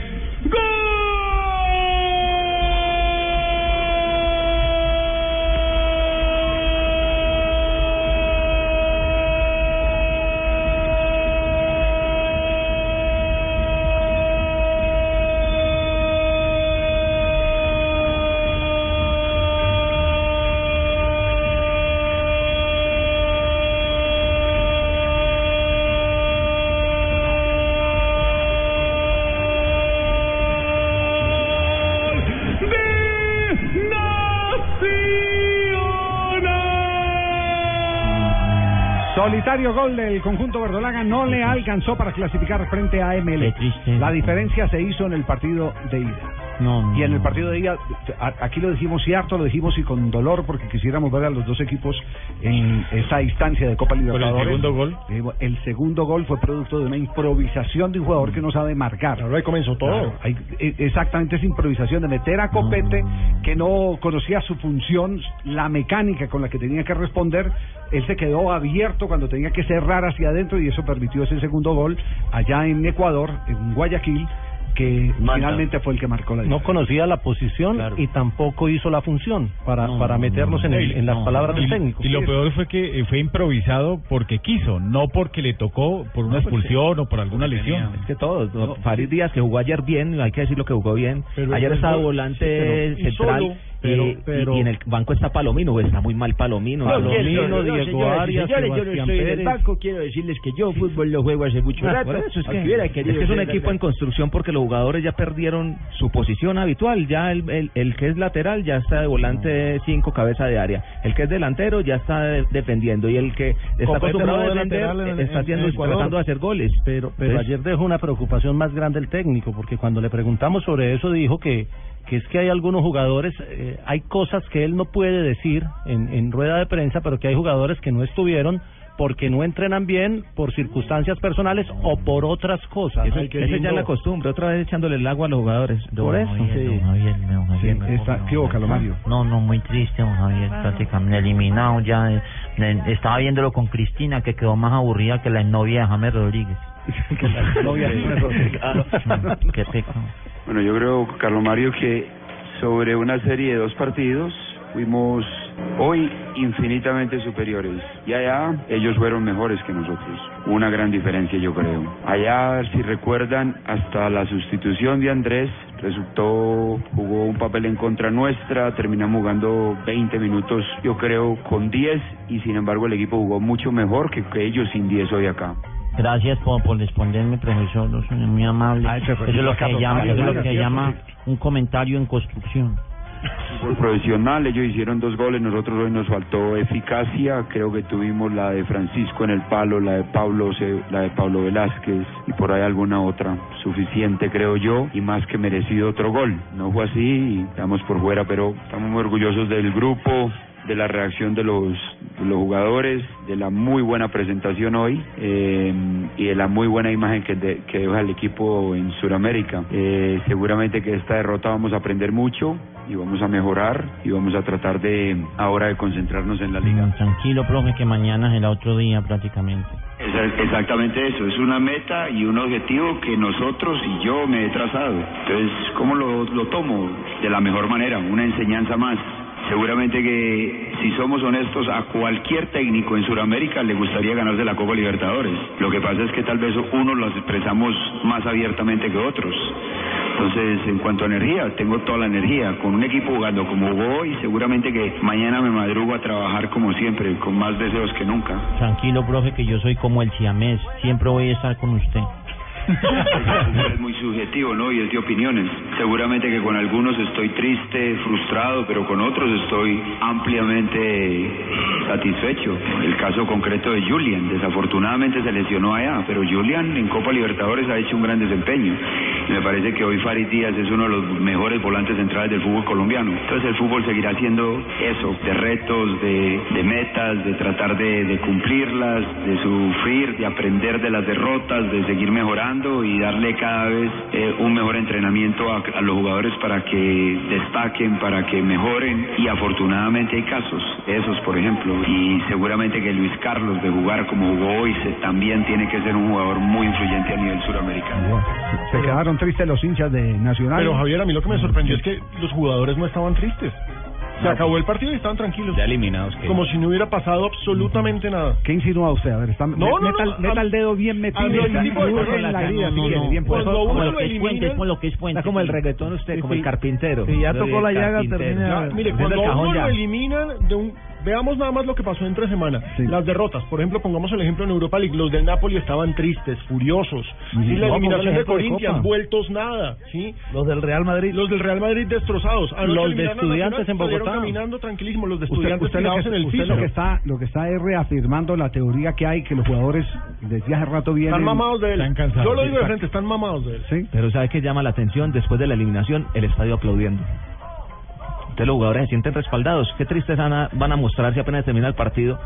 S2: Solitario gol del conjunto verdolaga no le alcanzó para clasificar frente a ML. La diferencia se hizo en el partido de ida. Y en el partido de ida, a- aquí lo dijimos y harto, lo dijimos y con dolor porque quisiéramos ver a los dos equipos en esa instancia de Copa
S12: el
S2: Libertadores.
S12: segundo gol?
S2: Eh, el segundo gol fue producto de una improvisación de un jugador que no sabe marcar.
S8: ahí comenzó todo.
S2: Claro, hay- eh, exactamente esa improvisación de meter a Copete que no conocía su función, la mecánica con la que tenía que responder. Él se quedó abierto cuando tenía que cerrar hacia adentro y eso permitió ese segundo gol allá en Ecuador, en Guayaquil, que finalmente fue el que marcó la
S17: No conocía la posición y tampoco hizo la función para, para meternos en, el- en las palabras del
S12: Y-
S17: técnico.
S12: Y lo peor fue que eh, fue improvisado porque quiso, no porque le tocó por una expulsión o por alguna lesión.
S9: Es que todos, ¿no? Farid Díaz que jugó ayer bien, hay que decirlo que jugó bien.
S12: Pero-
S9: ayer estaba
S12: sí,
S9: volante
S12: y
S9: central.
S12: solo,
S9: pero,
S12: pero-
S9: y- y en el banco está Palomino, está muy mal Palomino.
S16: No,
S9: Palomino,
S16: no, no,
S9: Diego
S16: señoras y
S9: Arias,
S16: señores, yo no estoy en el banco, quiero decirles que yo fútbol lo juego hace mucho
S9: Ah,
S16: rato.
S9: eso, es, que, es que es un equipo en construcción porque los jugadores ya perdieron su posición habitual. Ya el, el, el que es lateral ya está de volante 5 cabeza de área. El que es delantero ya está de- defendiendo. Y el que está acostumbrado a
S17: de
S9: defender
S17: en-
S9: está
S17: en-
S9: haciendo, tratando de hacer goles.
S17: Pero, pero
S9: Entonces,
S17: ayer dejó una preocupación más grande el técnico, porque cuando le preguntamos sobre eso dijo que, que es que hay algunos jugadores, eh, hay cosas que él no puede decir en, en rueda de prensa, pero que hay jugadores que no estuvieron porque no entrenan bien por circunstancias personales o por otras cosas.
S9: Eso, esa es ya la costumbre, otra vez echándole el agua a los jugadores.
S17: Por eso, sí.
S2: Sí, está- ¿qué hubo, Carlos Mario?
S7: No, no, muy triste, don Javier, prácticamente eliminado ya. eh, estaba viéndolo con Cristina, que quedó más aburrida que la novia de James Rodríguez. (laughs)
S2: que Rodríguez.
S7: Qué.
S37: Bueno, yo creo, Carlos Mario, que sobre una serie de dos partidos,
S38: fuimos hoy infinitamente superiores y allá ellos fueron mejores que nosotros. Una gran diferencia yo creo. Allá, si recuerdan, hasta la sustitución de Andrés resultó, jugó un papel en contra nuestra, terminamos jugando 20 minutos, yo creo, con 10 y sin embargo el equipo jugó mucho mejor que, que ellos sin 10 hoy acá.
S7: Gracias por, por responderme, profesor. Eso es muy amable.
S38: Ah,
S7: Eso es lo que llama,
S38: vale,
S7: eso es lo
S38: vale,
S7: que
S38: cierto,
S7: llama
S38: sí.
S7: un comentario en construcción.
S38: fútbol profesional, ellos hicieron dos goles, nosotros hoy nos faltó eficacia, creo que tuvimos la de Francisco en el palo, la de Pablo, Se- la de Pablo Velázquez y por ahí alguna otra, suficiente creo yo y más que merecido otro gol, no fue así y estamos por fuera, pero estamos muy orgullosos del grupo, de la reacción de los, de los jugadores, de la muy buena presentación hoy eh, y de la muy buena imagen que, de- que deja el equipo en Sudamérica. Eh, seguramente que esta derrota vamos a aprender mucho y vamos a mejorar y vamos a tratar de ahora de concentrarnos en la liga.
S7: Mm, Tranquilo, profe, que mañana será otro día prácticamente.
S38: Exactamente eso, es una meta y un objetivo que nosotros y yo me he trazado. Entonces, ¿cómo lo, lo tomo? De la mejor manera, una enseñanza más. Seguramente que si somos honestos, a cualquier técnico en Sudamérica le gustaría ganarse la Copa Libertadores. Lo que pasa es que tal vez unos los expresamos más abiertamente que otros. Entonces, en cuanto a energía, tengo toda la energía. Con un equipo jugando como hoy, seguramente que mañana me madrugo a trabajar como siempre, con más deseos que nunca.
S7: Tranquilo, profe, que yo soy como el siamés. Siempre voy a estar con usted.
S38: Es muy subjetivo, ¿no? Y es de opiniones. Seguramente que con algunos estoy triste, frustrado, pero con otros estoy ampliamente satisfecho. El caso concreto de Julian, desafortunadamente se lesionó allá, pero Julian en Copa Libertadores ha hecho un gran desempeño. Me parece que hoy Farid Díaz es uno de los mejores volantes centrales del fútbol colombiano. Entonces el fútbol seguirá siendo eso, de retos, de, de metas, de tratar de cumplirlas, de sufrir, de aprender de las derrotas, de seguir mejorando y darle cada vez eh, un mejor entrenamiento a, a los jugadores para que destaquen, para que mejoren y afortunadamente hay casos, esos por ejemplo, y seguramente que Luis Carlos de jugar como jugó hoy se, también tiene que ser un jugador muy influyente a nivel suramericano.
S2: Se quedaron tristes los hinchas de Nacional.
S8: Pero Javier, a mí lo que me sorprendió es que los jugadores no estaban tristes. Se acabó el partido y estaban tranquilos.
S39: Ya eliminados.
S8: Como si no hubiera pasado absolutamente nada.
S2: ¿Qué insinúa usted? A ver, está,
S8: No, no,
S2: meta,
S8: no,
S2: meta
S8: a-
S2: el dedo bien metido.
S8: Cuando uno
S7: lo
S8: lo
S7: lo que es puente.
S9: Está como el reggaetón usted, como el carpintero.
S8: Sí, ya tocó la llaga, termina. Mire, cuando uno lo eliminan de un... Veamos nada más lo que pasó entre semana. Las derrotas. Por ejemplo, pongamos el ejemplo en Europa League. Los del Napoli estaban tristes, furiosos.
S17: Sí,
S8: Y la
S17: no,
S8: eliminación de
S17: de
S8: Corinthians,
S17: Copa.
S8: vueltos nada. ¿sí?
S17: Los del Real Madrid.
S8: Los del Real Madrid destrozados. Anoche
S17: Los de Estudiantes en Bogotá.
S8: caminando tranquilísimos. Los de estudiantes
S2: usted lo que,
S8: en el
S2: usted
S8: piso.
S2: lo que está lo que está es reafirmando la teoría que hay que los jugadores desde hace rato vienen
S8: Están mamados de él.
S12: Están cansados.
S8: Yo lo digo de frente, están mamados de él.
S2: Sí.
S9: Pero ¿sabe qué llama la atención? Después de la eliminación, el estadio aplaudiendo. Entonces los jugadores se sienten respaldados. Qué tristes van a, van a mostrar si apenas termina el partido,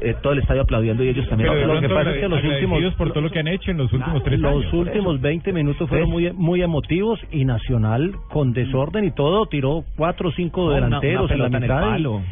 S9: eh, todo el estadio aplaudiendo y ellos también.
S12: Pero
S17: pasa es que los últimos-
S12: por todo lo que han hecho en los últimos tres
S17: Los
S12: años.
S17: últimos 20 minutos fueron muy muy emotivos y Nacional con desorden y todo tiró cuatro o cinco
S9: una-
S17: delanteros
S9: una
S17: en la
S9: pelota en el
S17: mitad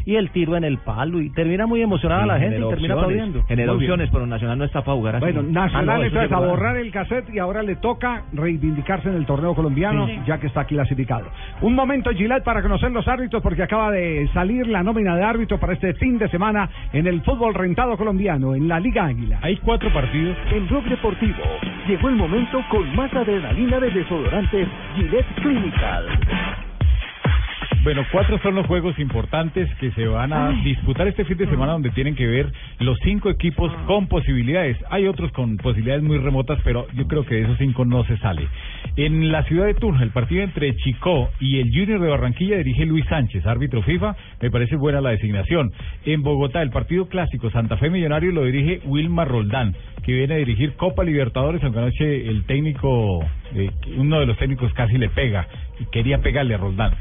S17: y- el tiro en el palo y termina muy emocionada la gente y termina
S9: opciones,
S17: aplaudiendo. bien.
S9: opciones, pero Nacional no está para jugar así.
S2: Bueno, Nacional
S9: Ah, sí
S2: a borrar el cassette y ahora le toca reivindicarse en el torneo colombiano,
S9: Sí.
S2: ya que está aquí clasificado. Un momento, Gillette, para conocer los árbitros, porque acaba de salir la nómina de árbitros para este fin de semana en el fútbol rentado colombiano, en la Liga Águila.
S12: Hay cuatro partidos.
S40: En Blog Deportivo llegó el momento con más adrenalina de desodorantes Gillette Clinical.
S12: Bueno, cuatro son los juegos importantes que se van a disputar este fin de semana donde tienen que ver los cinco equipos con posibilidades. Hay otros con posibilidades muy remotas, pero yo creo que de esos cinco no se sale. En la ciudad de Tunja, el partido entre Chicó y el Junior de Barranquilla dirige Luis Sánchez, árbitro FIFA. Me parece buena la designación. En Bogotá, el partido clásico Santa Fe Millonario lo dirige Wilmar Roldán, que viene a dirigir Copa Libertadores, aunque anoche el técnico, eh, uno de los técnicos casi le pega y quería pegarle a Roldán.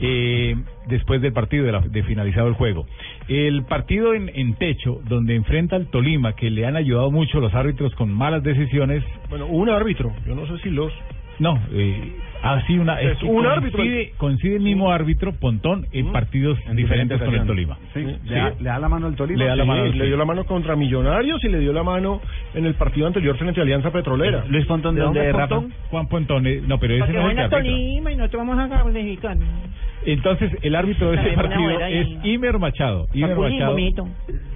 S12: Eh, después del partido, de, la- de finalizado el juego. El partido en, en techo, donde enfrenta al Tolima, que le han ayudado mucho los árbitros con malas decisiones.
S8: Bueno, un árbitro. Yo no sé si los...
S12: No, eh, así una.
S8: Es
S12: que
S8: un árbitro.
S12: Coincide, coincide el mismo árbitro, Pontón, en partidos diferentes con el Tolima.
S2: Sí, Le, da, le da la mano al Tolima.
S12: Le da la
S8: Sí,
S12: mano,
S8: le
S12: sí.
S8: dio la mano contra Millonarios y le dio la mano en el partido anterior frente a Alianza Petrolera.
S9: Luis Pontón, ¿de dónde es, Rafa?
S12: Juan Pontón, eh, no, pero ese no es el.
S7: Tolima y nosotros vamos a.
S12: Entonces, el árbitro de ese partido es
S7: y-
S12: Imer Machado. Imer Machado.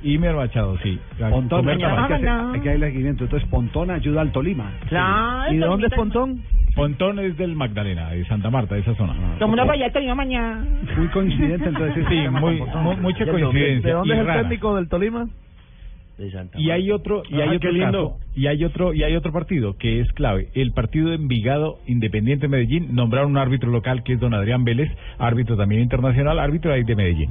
S12: Imer Machado, sí.
S2: Pontón, hay que, hacer- hay que darle seguimiento. Entonces, Pontón ayuda al Tolima.
S7: Claro,
S12: ¿Y de dónde es
S7: Pontón?
S12: Pontón es del Magdalena, de Santa Marta, de esa zona.
S7: Como una vaya Tolima mañana.
S2: Muy coincidente, entonces. (laughs)
S12: Sí, muy, mu- mucha coincidencia.
S9: ¿De dónde
S12: y
S9: es el técnico del Tolima?
S12: Y hay otro, y hay
S9: Ah,
S12: otro
S9: lindo.
S12: y hay otro, y hay otro partido que es clave. El partido de Envigado Independiente Medellín nombraron un árbitro local que es don Adrián Vélez, árbitro también internacional, árbitro ahí de Medellín.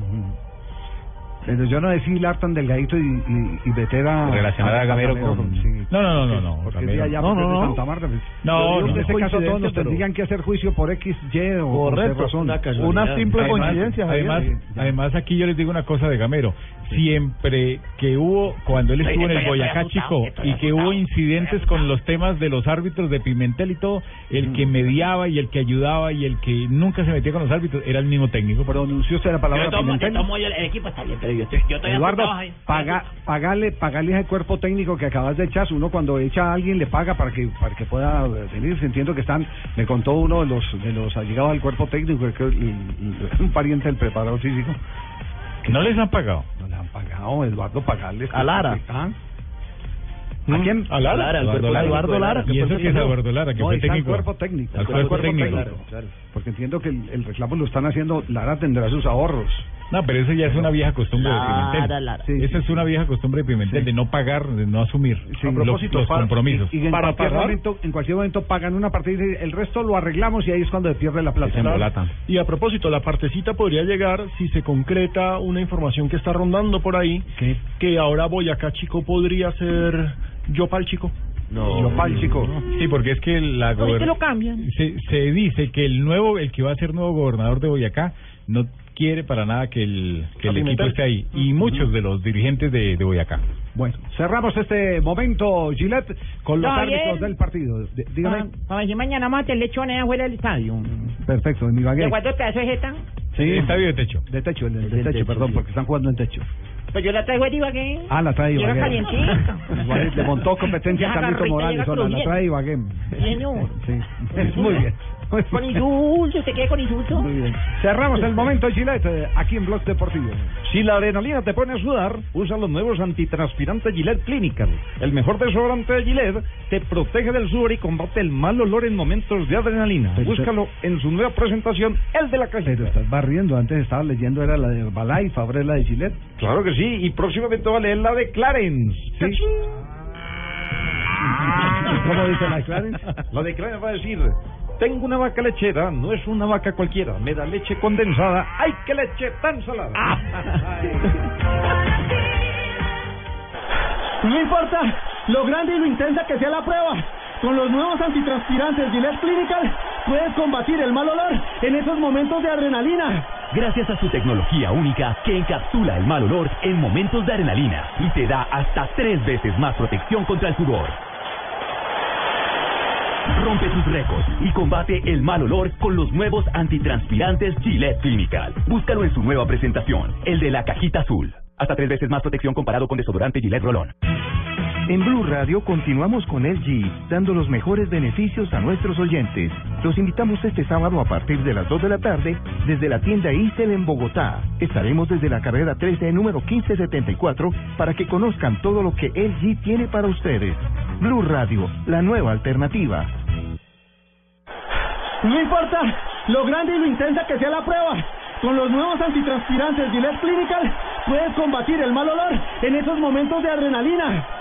S2: Pero yo no decía tan delgadito y, y, y meter a...
S12: Relacionar a Gamero con-
S2: sí.
S12: No, no, no, no, no,
S2: Porque sí, allá
S12: No, no, no.
S2: Santa Marta. pues.
S12: No,
S2: Yo digo
S12: no,
S2: que en este
S12: no.
S2: caso todos nos
S12: Coincidencia, pero-
S2: tendrían que hacer juicio por X, Y o por
S12: Correcto.
S2: Z razón.
S12: Una Además, además,
S2: Sí,
S12: además aquí yo les digo una cosa de Gamero. Siempre que hubo, cuando él estuvo en el Boyacá Chico y que hubo incidentes con los temas de los árbitros de Pimentel y todo, el que mediaba y el que ayudaba y el que nunca se metía con los árbitros era el mismo técnico.
S2: Pronunció usted la palabra
S7: Yo tomo, yo
S2: Pimentel.
S7: tomo el, el equipo está bien, pero yo estoy, yo estoy
S2: Eduardo,
S7: ahí.
S2: paga, pagarle, pagarle ese cuerpo técnico que acabas de echar. Uno cuando echa a alguien le paga para que para que pueda venir. Entiendo que están, me contó uno de los de los allegados al cuerpo técnico, que es (laughs) un pariente del preparador físico.
S12: ¿No les han pagado?
S2: No le han pagado, Eduardo, pagarles.
S12: A Lara.
S2: ¿A quién?
S12: A Lara, al
S2: Eduardo
S12: cuerpo
S2: Lara.
S12: técnico de Lara. ¿Y eso qué es Eduardo Lara, que
S2: No,
S12: fue
S2: está al
S12: técnico?
S2: cuerpo técnico.
S12: Al cuerpo técnico.
S2: claro. Porque entiendo que el, el reclamo lo están haciendo, Lara tendrá sus ahorros.
S12: No, pero eso ya es una vieja costumbre
S2: Lara,
S12: de Pimentel.
S2: Lara.
S12: Esa es una vieja costumbre de Pimentel, de no pagar, de no asumir
S2: Sí,
S12: los, los compromisos.
S2: Y, y en, cualquier momento, en cualquier momento pagan una parte y dicen, el resto lo arreglamos y ahí es cuando se pierde la plata.
S8: Y a propósito, la partecita podría llegar si se concreta una información que está rondando por ahí, que ahora Boyacá Chico podría ser Yopal Chico.
S12: No. Yopal, chico. Sí, porque es que la
S7: Ahorita
S12: gober-
S7: lo cambian.
S12: se, se dice que el nuevo, el que va a ser nuevo gobernador de Boyacá, no quiere para nada que el, que el equipo esté ahí. Y muchos de los dirigentes de, de Boyacá.
S2: Bueno, cerramos este momento, Gillette, con los
S7: No,
S2: árbitros
S7: bien.
S2: del partido. Dígame.
S7: Ah, Para decir mañana mate el lechones afuera del estadio.
S2: Perfecto, en Ibagué.
S7: ¿De cuánto pedazo de jeta?
S2: Sí.
S12: Estadio de techo.
S2: De techo, el, el de techo,
S7: techo,
S2: perdón,
S7: sí.
S2: porque están jugando en techo.
S7: Pues yo la traigo de Ibagué.
S2: Ah, la trae
S7: Llega
S2: Ibagué.
S7: calientita. (laughs)
S2: Ibagué, Le montó competencia a
S7: Llega
S2: Carlito Morales,
S7: llega
S2: la trae Ibagué.
S7: Señor.
S2: Sí, (laughs) muy bien. (laughs)
S7: Con insulto, ¿se queda con insulto?
S2: Muy bien. Cerramos el momento, Gillette, aquí en Blog Deportivo.
S28: Si la adrenalina te pone a sudar, usa los nuevos antitranspirantes Gillette Clinical. El mejor desodorante de Gillette te protege del sudor y combate el mal olor en momentos de adrenalina.
S2: Pero-
S28: Búscalo en su nueva presentación, el de la
S2: Pero
S28: cajita.
S2: estás barriendo, antes estaba leyendo, era la de Herbalife, ahora la de Gillette.
S28: Claro que sí, y próximamente va a leer la de Clarence. (laughs)
S2: ¿Cómo dice la de Clarence?
S28: La de Clarence va a decir, tengo una vaca lechera, no es una vaca cualquiera, me da leche condensada, ¡ay qué leche tan salada! (laughs)
S41: No importa lo grande y lo intensa que sea la prueba. Con los nuevos antitranspirantes Gillette Clinical puedes combatir el mal olor en esos momentos de adrenalina.
S21: Gracias a su tecnología única que encapsula el mal olor en momentos de adrenalina y te da hasta tres veces más protección contra el sudor. Rompe tus récords y combate el mal olor con los nuevos antitranspirantes Gillette Clinical. Búscalo en su nueva presentación, el de la cajita azul. Hasta tres veces más protección comparado con desodorante Gillette Rolón.
S35: En Blue Radio continuamos con LG, dando los mejores beneficios a nuestros oyentes. Los invitamos este sábado a partir de las 2 de la tarde desde la tienda Isel en Bogotá. Estaremos desde la carrera 13, número 1574, para que conozcan todo lo que LG tiene para ustedes. Blue Radio, la nueva alternativa.
S41: No importa lo grande y lo intensa que sea la prueba. Con los nuevos antitranspirantes Gillette Clinical puedes combatir el mal olor en esos momentos de adrenalina.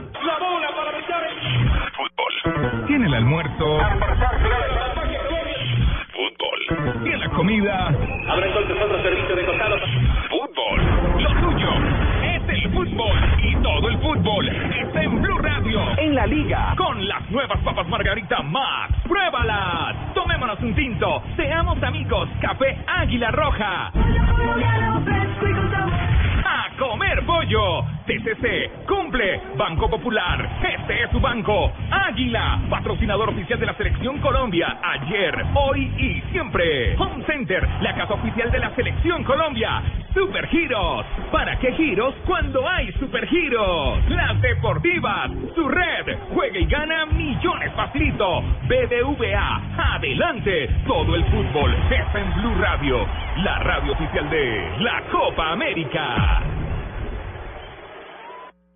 S42: en el almuerzo, fútbol. Y en la comida,
S43: Habrá entonces otro servicio de costado.
S42: fútbol. Lo tuyo es el fútbol y todo el fútbol está en Blue Radio. En la liga con las nuevas papas Margarita Max. Pruébalas. Tomémonos un tinto. Seamos amigos. Café Águila Roja. Comer pollo. TCC cumple. Banco Popular. Este es su banco. Águila, patrocinador oficial de la selección Colombia. Ayer, hoy y siempre. Home Center, la casa oficial de la selección Colombia. Super Giros. ¿Para qué giros cuando hay Super Giros? Las deportivas. Su red. Juega y gana millones facilito. BBVA. Adelante. Todo el fútbol está en Blue Radio. La radio oficial de la Copa América.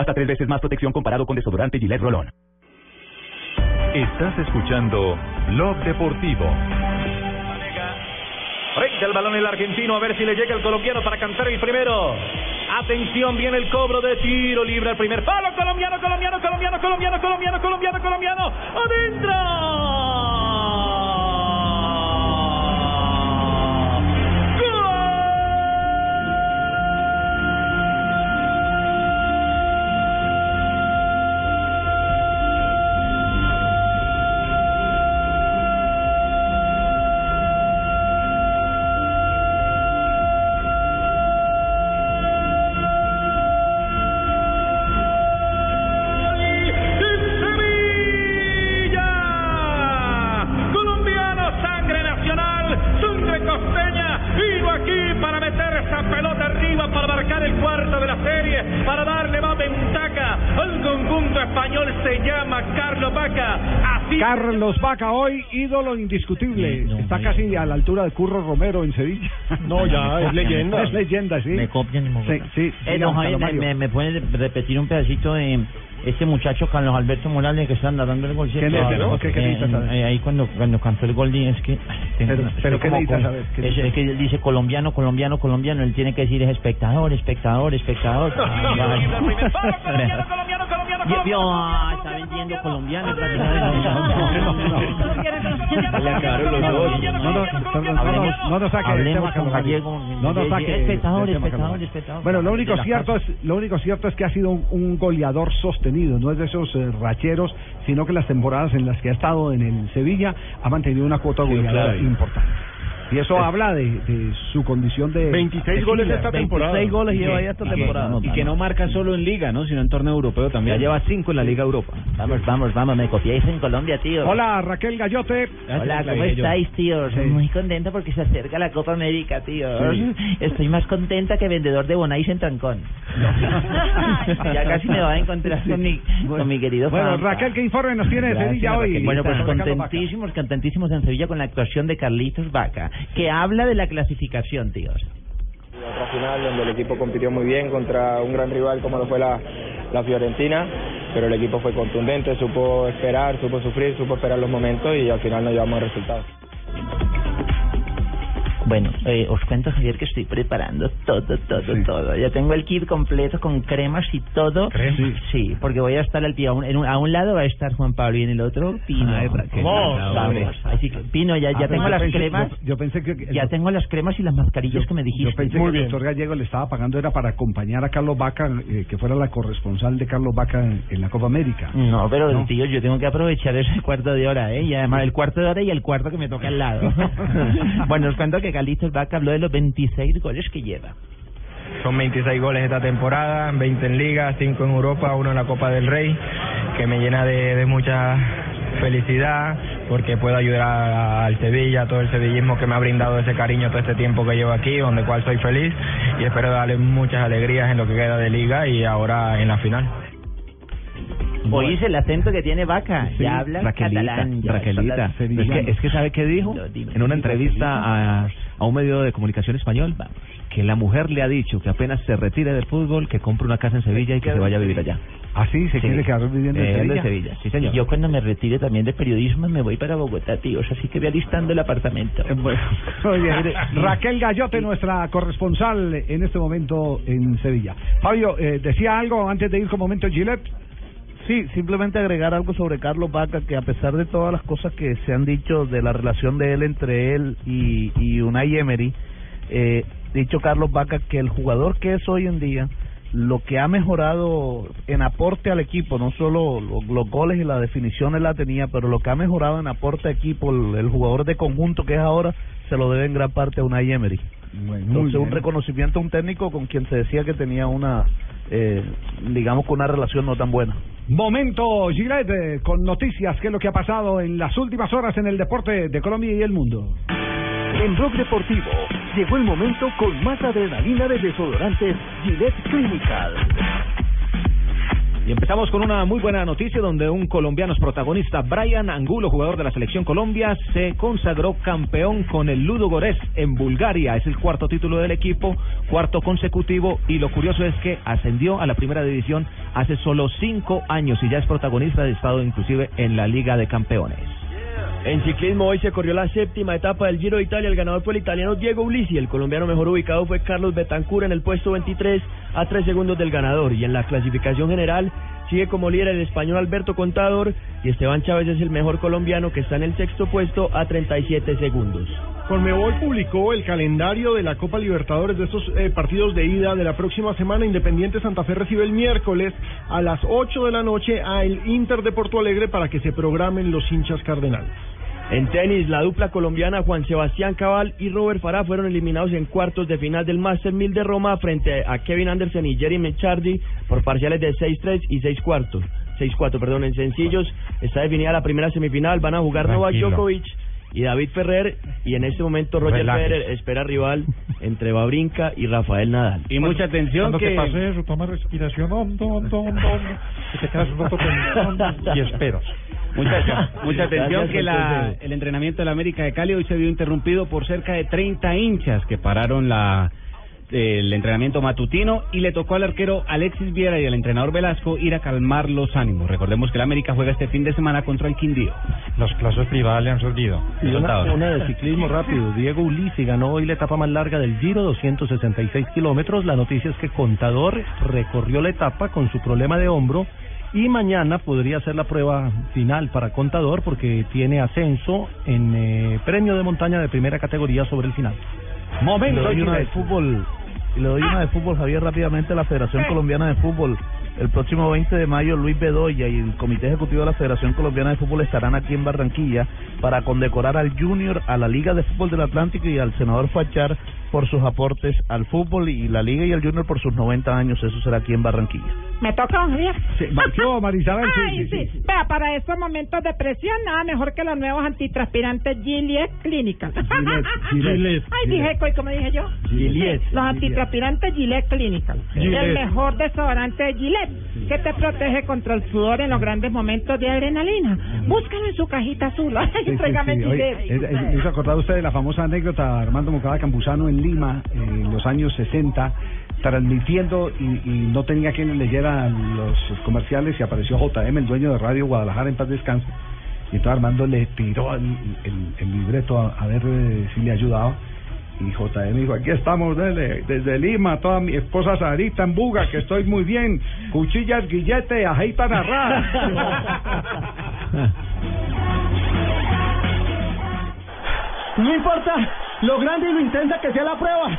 S21: Hasta tres veces más protección comparado con desodorante Gillette Rolón.
S1: Estás escuchando Blog Deportivo.
S28: Frente al balón el argentino, a ver si le llega el colombiano para cantar el primero. Atención, viene el cobro de tiro libre al primer palo. Colombiano, colombiano, colombiano, colombiano, colombiano, colombiano, colombiano. ¡Adentro! Carlos Vaca
S2: hoy ídolo indiscutible. Está casi a la altura de Curro Romero en Sevilla.
S8: No, ya, es (laughs) leyenda.
S2: es leyenda, sí.
S7: Me copian y me
S2: Sí, sí.
S7: Eh, Javier, me, me, me puede repetir un pedacito de este muchacho Carlos Alberto Morales que está narrando el gol?
S2: ¿Quién
S7: ¿cierto?
S2: es?
S7: Claro.
S2: ¿Qué- qué
S7: Eh,
S2: necesitas saber?
S7: eh, ahí cuando, cuando cantó el gol, es que...
S2: Pero-
S7: una-
S2: pero
S7: estoy
S2: ¿qué
S7: como
S2: saber? ¿Qué
S7: es, es que él dice colombiano, colombiano, colombiano. Él tiene que decir es espectador, espectador, espectador. Vio, vio, ah, está vendiendo colombiano.
S2: No, no, no, no, no, no nos saque el
S7: Hablemos
S2: tema,
S7: con
S2: Carlos Mario.
S7: Gallego.
S2: No nos saque. Bueno, lo único cierto es lo único cierto es que ha sido un, un goleador sostenido, no es de esos eh, racheros, sino que las temporadas en las que ha estado en el Sevilla ha mantenido una cuota
S8: Sí,
S2: goleadora
S8: claro.
S2: importante. Y eso
S8: Sí.
S2: habla de, de su condición de
S8: 26 goles
S2: de
S8: esta temporada.
S2: 26 goles
S39: Y
S2: lleva
S39: que-
S2: ya esta
S39: y que-
S2: temporada.
S39: Y que no marca solo en Liga, ¿no? Sino en torneo europeo también.
S9: Ya lleva cinco en la Liga Europa.
S7: Vamos, vamos, vamos, me copiáis en Colombia, tío.
S2: Hola, Raquel Gallote.
S7: Hola, ¿cómo estáis, tío?
S2: Sí.
S7: Muy contenta porque se acerca la Copa América, tío.
S2: Sí.
S7: Estoy más contenta que vendedor de Bonais en Trancón. (laughs) ya casi me va a encontrar con mi, con mi querido
S2: Bueno. Raquel, ¿qué informe nos tiene de Sevilla hoy?
S7: Bueno, pues contentísimos, contentísimos en Sevilla con la actuación de Carlitos Vaca, que habla de la clasificación, tíos.
S44: Otra final donde el equipo compitió muy bien contra un gran rival como lo fue la, la Fiorentina, pero el equipo fue contundente, supo esperar, supo sufrir, supo esperar los momentos y al final nos llevamos el resultado.
S7: Bueno, eh, os cuento, Javier, que estoy preparando todo, todo, todo. Ya tengo el kit completo con cremas y todo.
S2: Sí.
S7: Sí, porque voy a estar al tío. A un, en un- a un lado va a estar Juan Pablo y en el otro Pino.
S2: Raquel,
S7: ¿Cómo? Vamos. Así que, Pino, ya,
S2: Ah,
S7: ya
S2: pero
S7: tengo
S2: yo
S7: las
S2: pensé-
S7: cremas.
S2: Yo, yo pensé que
S7: Ya tengo las cremas y las mascarillas que me dijiste.
S2: Yo pensé que el doctor Gallego le estaba pagando era para acompañar a Carlos Vaca, eh, que fuera la corresponsal de Carlos Vaca en, en la Copa América.
S7: No, pero
S2: No.
S7: tío, yo tengo que aprovechar ese cuarto de hora, ¿eh? Y además el cuarto de hora y el cuarto que me toca al lado. (laughs) (laughs) bueno, os cuento que Carlitos Vaca habló de los 26 goles que lleva.
S44: Son 26 goles esta temporada, 20 en Liga, 5 en Europa, uno en la Copa del Rey, que me llena de, de mucha felicidad porque puedo ayudar al Sevilla, a todo el sevillismo que me ha brindado ese cariño todo este tiempo que llevo aquí, donde cual soy feliz y espero darle muchas alegrías en lo que queda de Liga y ahora en la final.
S7: Oíste el acento que tiene Vaca.
S39: Sí,
S7: ya habla
S39: Raquelita,
S7: catalán. ya
S39: Raquelita. Es que, es que sabe qué dijo en una entrevista a, a un medio de comunicación español que la mujer le ha dicho que apenas se retire del fútbol, que compre una casa en Sevilla y que se vaya a vivir allá.
S2: ¿Ah, sí? ¿Se quiere quedar viviendo en
S39: Eh,
S2: Sevilla?
S39: de Sevilla, sí, señor.
S7: Yo cuando me retire también de periodismo me voy para Bogotá, tíos, así que voy alistando el apartamento.
S2: Eh, (laughs) Oye, Raquel Gallote, nuestra corresponsal en este momento en Sevilla. Fabio, eh, ¿decía algo antes de ir con Momento Gillette?
S9: Sí, simplemente agregar algo sobre Carlos Vaca, que a pesar de todas las cosas que se han dicho de la relación de él entre él y, y Unai Emery, eh, dicho Carlos Vaca que el jugador que es hoy en día, lo que ha mejorado en aporte al equipo, no solo lo- los, goles y la definición él la tenía, pero lo que ha mejorado en aporte al equipo, el, el jugador de conjunto que es ahora, se lo debe en gran parte a Unai Emery. Entonces, un reconocimiento a un técnico con quien se decía que tenía una, eh, digamos que una relación no tan buena.
S2: Momento Gillette con noticias, qué es lo que ha pasado en las últimas horas en el deporte de Colombia y el mundo.
S45: En Blog Deportivo llegó el momento con más adrenalina de desodorantes Gillette Clinical.
S46: Y empezamos con una muy buena noticia donde un colombiano es protagonista, Brian Angulo, jugador de la selección Colombia, se consagró campeón con el Ludo Górez en Bulgaria. Es el cuarto título del equipo, cuarto consecutivo y lo curioso es que ascendió a la primera división hace solo cinco años y ya es protagonista de estado inclusive en la Liga de Campeones.
S47: En ciclismo hoy se corrió la séptima etapa del Giro de Italia. El ganador fue el italiano Diego Ulisi. El colombiano mejor ubicado fue Carlos Betancur en el puesto 23 a 3 segundos del ganador. Y en la clasificación general sigue como líder el español Alberto Contador y Esteban Chávez es el mejor colombiano que está en el sexto puesto a 37 segundos.
S8: Conmebol publicó el calendario de la Copa Libertadores de estos eh, partidos de ida de la próxima semana. Independiente Santa Fe recibe el miércoles a las 8 de la noche a el Inter de Porto Alegre para que se programen los hinchas cardenales.
S47: En tenis, la dupla colombiana Juan Sebastián Cabal y Robert Farah fueron eliminados en cuartos de final del Master 1000 de Roma frente a Kevin Anderson y Jerry Mechardi por parciales de 6-3 y 6 cuartos. 6-4, perdón, en sencillos. Está definida la primera semifinal. Van a jugar Novak
S39: Tranquilo.
S47: Djokovic y David Ferrer. Y en este momento Roger
S39: Relájese.
S47: Federer espera rival entre Babrinka y Rafael Nadal.
S39: Y mucha atención
S48: Cuando
S39: que...
S48: te pase eso, toma respiración hondo, hondo, hondo, hondo, y te quedas un rato pensando y esperas.
S39: Mucha, (laughs) mucha atención que la,
S47: ese-
S39: el entrenamiento de la América de Cali hoy se vio interrumpido por cerca de 30 hinchas que pararon la el entrenamiento matutino y le tocó al arquero Alexis Viera y al entrenador Velasco ir a calmar los ánimos. Recordemos que la América juega este fin de semana contra el Quindío.
S48: Las clases privadas le han servido.
S17: Y una, una de ciclismo rápido. (laughs) Diego Ulisi ganó hoy la etapa más larga del Giro, 266 kilómetros. La noticia es que Contador recorrió la etapa con su problema de hombro y mañana podría ser la prueba final para Contador porque tiene ascenso en eh, premio de montaña de primera categoría sobre el final.
S9: le doy una de fútbol y le doy una de fútbol Javier rápidamente la Federación Colombiana de Fútbol el próximo 20 de mayo Luis Bedoya y el Comité Ejecutivo de la Federación Colombiana de Fútbol estarán aquí en Barranquilla para condecorar al Junior, a la Liga de Fútbol del Atlántico y al senador Fachar por sus aportes al fútbol y la Liga y el Junior por sus 90 años. Eso será aquí en Barranquilla.
S49: ¿Me toca, don Javier?
S2: Sí, ma- ¿qué hubo, Marisabel?
S49: Ay,
S2: sí,
S49: sí. Vea, para estos momentos de presión, nada mejor que los nuevos antitranspirantes Gillette Clinical.
S2: Gillette, (laughs) Gillette,
S49: Ay, dije, ¿cómo dije yo?
S2: Gillette.
S49: Los antitranspirantes Gillette Clinical.
S2: Gillette.
S49: El mejor desodorante de Gillette, que te protege contra el sudor en los grandes momentos de adrenalina. Búscalo en su cajita azul. (laughs) Ay, tráigame Gillette.
S2: es- es- ¿no se acordaba usted de la famosa anécdota Armando Moncada Campuzano en Lima en los años 60 transmitiendo y, y no tenía quien le leyera los comerciales y apareció JM, el dueño de Radio Guadalajara en paz descanse y entonces Armando le tiró el, el- libreto a, ver eh, si le ayudaba y JM dijo, aquí estamos desde, desde Lima, toda mi esposa Sarita en Buga, que estoy muy bien, cuchillas, guillete, ajeita narrar. (laughs)
S41: No importa lo grande y lo intensa que sea la prueba.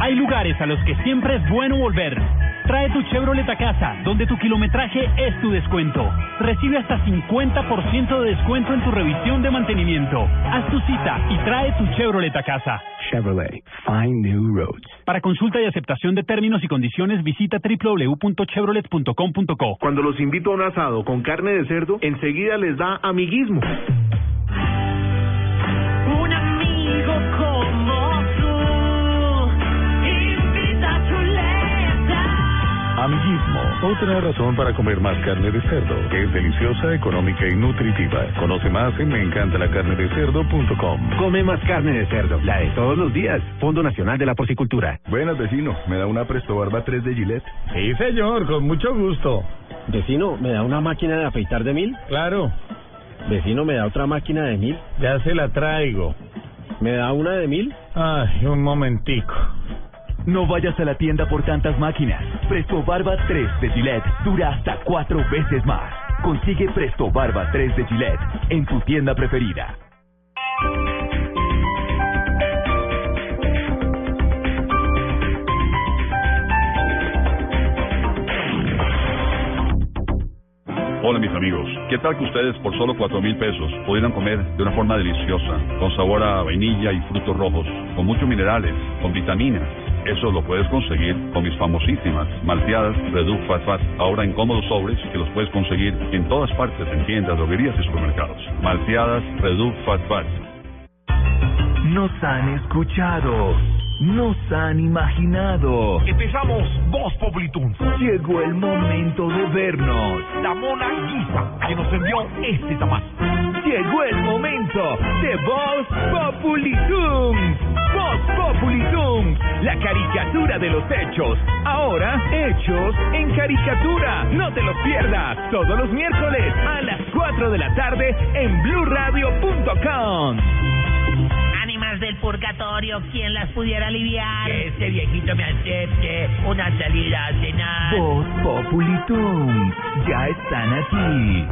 S50: Hay lugares a los que siempre es bueno volver. Trae tu Chevrolet a casa, donde tu kilometraje es tu descuento. Recibe hasta 50% de descuento en tu revisión de mantenimiento. Haz tu cita y trae tu Chevrolet a casa.
S51: Chevrolet, find new roads.
S50: Para consulta y aceptación de términos y condiciones, visita www.chevrolet.com.co.
S52: Cuando los invito a un asado con carne de cerdo, enseguida les da amiguismo.
S53: Amiguismo, otra razón para comer más carne de cerdo, que es deliciosa, económica y nutritiva. Conoce más en meencantalacarnedecerdo.com.
S54: Come más carne de cerdo, la de todos los días. Fondo Nacional de la Porcicultura.
S35: Buenas, vecino. ¿Me da una Presto Barba 3 de Gillette?
S54: Sí, señor, con mucho gusto. Vecino, ¿me da una máquina de afeitar de mil? Claro. Vecino, ¿me da otra máquina de mil? Ya se la traigo. ¿Me da una de mil? Ay, un momentico.
S24: No vayas a la tienda por tantas máquinas. Presto Barba 3 de Gillette dura hasta cuatro veces más. Consigue Presto Barba 3 de Gillette en tu tienda preferida.
S48: Hola mis amigos, ¿qué tal que ustedes por solo cuatro mil pesos pudieran comer de una forma deliciosa, con sabor a vainilla y frutos rojos, con muchos minerales, con vitaminas? Eso lo puedes conseguir con mis famosísimas malteadas Reduc Fat Fat, ahora en cómodos sobres que los puedes conseguir en todas partes, en tiendas, droguerías y supermercados. Malteadas Reduc Fat Fat.
S24: Nos han escuchado. Nos han imaginado.
S55: Empezamos Voz Populitun.
S24: Llegó el momento de vernos.
S55: La mona guisa que nos envió este tamaño.
S24: Llegó el momento de Voz Populitum. Voz Populitum. La caricatura de los hechos. Ahora, hechos en caricatura. No te los pierdas. Todos los miércoles a las 4 de la tarde en blurradio.com.
S56: Del purgatorio, ¿quién las pudiera aliviar?
S57: Que este viejito me acepte una salida a cenar.
S24: Voz Populitum. Ya están aquí.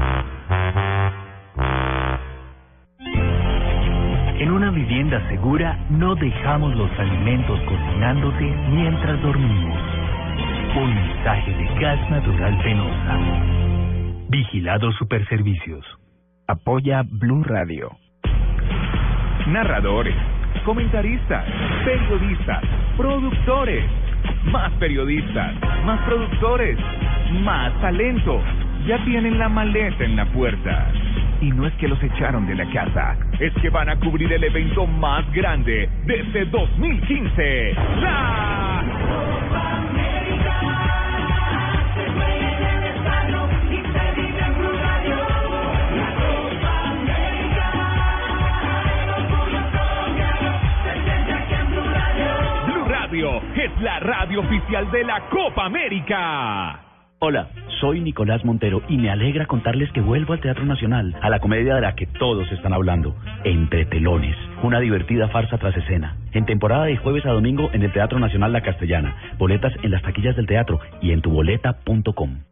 S24: En una vivienda segura no dejamos los alimentos cocinándose mientras dormimos. Un mensaje de gas natural penosa. Vigilado Superservicios. Apoya Blue Radio.
S58: Narradores, comentaristas, periodistas, productores, más periodistas, más productores, más talento. Ya tienen la maleta en la puerta. Y no es que los echaron de la casa, es que van a cubrir el evento más grande desde 2015. ¡La es la radio oficial de la Copa América.
S21: Hola, soy Nicolás Montero y me alegra contarles que vuelvo al Teatro Nacional, a la comedia de la que todos están hablando, Entre Telones, una divertida farsa tras escena. En temporada de jueves a domingo en el Teatro Nacional La Castellana, boletas en las taquillas del teatro y en tuboleta.com.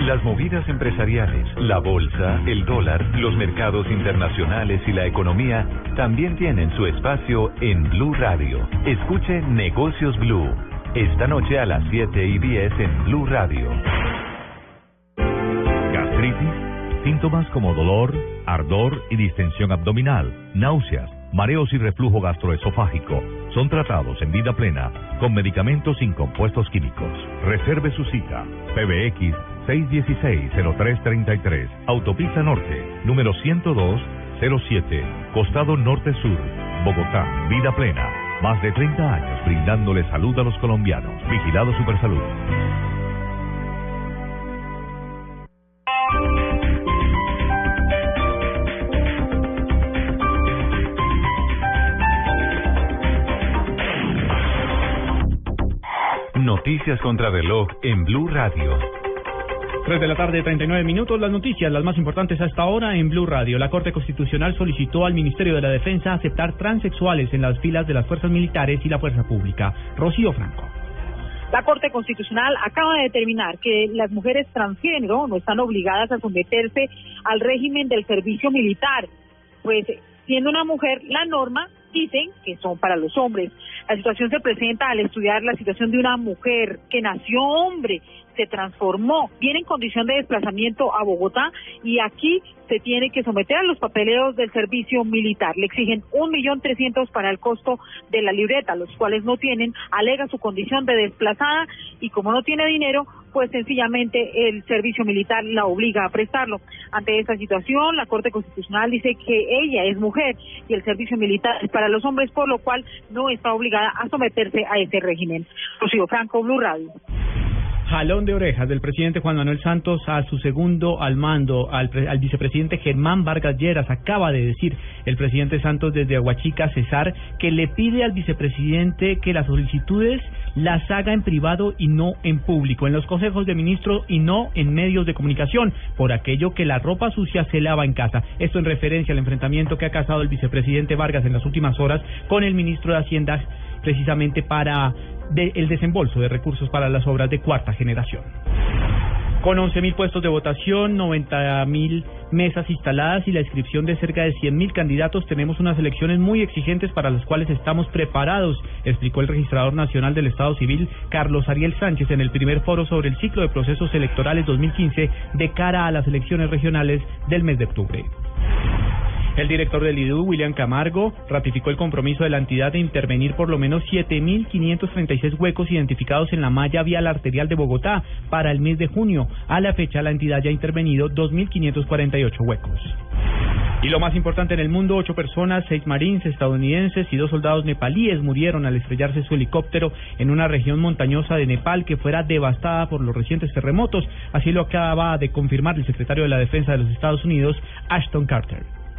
S53: Las movidas empresariales, la bolsa, el dólar, los mercados internacionales y la economía también tienen su espacio en Blue Radio. Escuche Negocios Blue. Esta noche a las 7 y 10 en Blue Radio.
S1: Gastritis, síntomas como dolor, ardor y distensión abdominal, náuseas, mareos y reflujo gastroesofágico son tratados en vida plena con medicamentos sin compuestos químicos. Reserve su cita. PBX 616-0333. Autopista Norte, número 10207, Costado Norte Sur, Bogotá. Vida plena. Más de 30 años brindándole salud a los colombianos. Vigilado Supersalud.
S53: Noticias contra reloj en Blue Radio. 3 de la tarde, 39 minutos. Las noticias, las más importantes hasta ahora en Blue Radio. La Corte Constitucional solicitó al Ministerio de la Defensa aceptar transexuales en las filas de las fuerzas militares y la fuerza pública. Rocío Franco.
S59: La Corte Constitucional acaba de determinar que las mujeres transgénero no están obligadas a someterse al régimen del servicio militar, pues siendo una mujer la norma, dicen que son para los hombres. La situación se presenta al estudiar la situación de una mujer que nació hombre, se transformó, viene en condición de desplazamiento a Bogotá y aquí se tiene que someter a los papeleos del servicio militar. Le exigen un millón trescientos para el costo de la libreta, los cuales no tienen, alega su condición de desplazada y como no tiene dinero, pues sencillamente el servicio militar la obliga a prestarlo. Ante esta situación, la Corte Constitucional dice que ella es mujer y el servicio militar es para los hombres, por lo cual no está obligada a someterse a ese régimen. Rocío Franco, Blue Radio.
S53: Jalón de orejas del presidente Juan Manuel Santos a su segundo al mando, al, pre- al vicepresidente Germán Vargas Lleras. Acaba de decir el presidente Santos desde Aguachica, Cesar, que le pide al vicepresidente que las solicitudes las haga en privado y no en público, en los consejos de ministros y no en medios de comunicación, por aquello que la ropa sucia se lava en casa. Esto en referencia al enfrentamiento que ha causado el vicepresidente Vargas en las últimas horas con el ministro de Hacienda, precisamente para de- el desembolso de recursos para las obras de cuarta generación. Con 11.000 puestos de votación, 90.000 mesas instaladas y la inscripción de cerca de 100.000 candidatos, tenemos unas elecciones muy exigentes para las cuales estamos preparados, explicó el registrador nacional del Estado Civil, Carlos Ariel Sánchez, en el primer foro sobre el ciclo de procesos electorales 2015 de cara a las elecciones regionales del mes de octubre. El director del IDU, William Camargo, ratificó el compromiso de la entidad de intervenir por lo menos 7.536 huecos identificados en la malla vial arterial de Bogotá para el mes de junio. A la fecha, la entidad ya ha intervenido 2.548 huecos. Y lo más importante en el mundo, ocho personas, seis marines estadounidenses y dos soldados nepalíes murieron al estrellarse su helicóptero en una región montañosa de Nepal que fuera devastada por los recientes terremotos. Así lo acaba de confirmar el secretario de la Defensa de los Estados Unidos, Ashton Carter.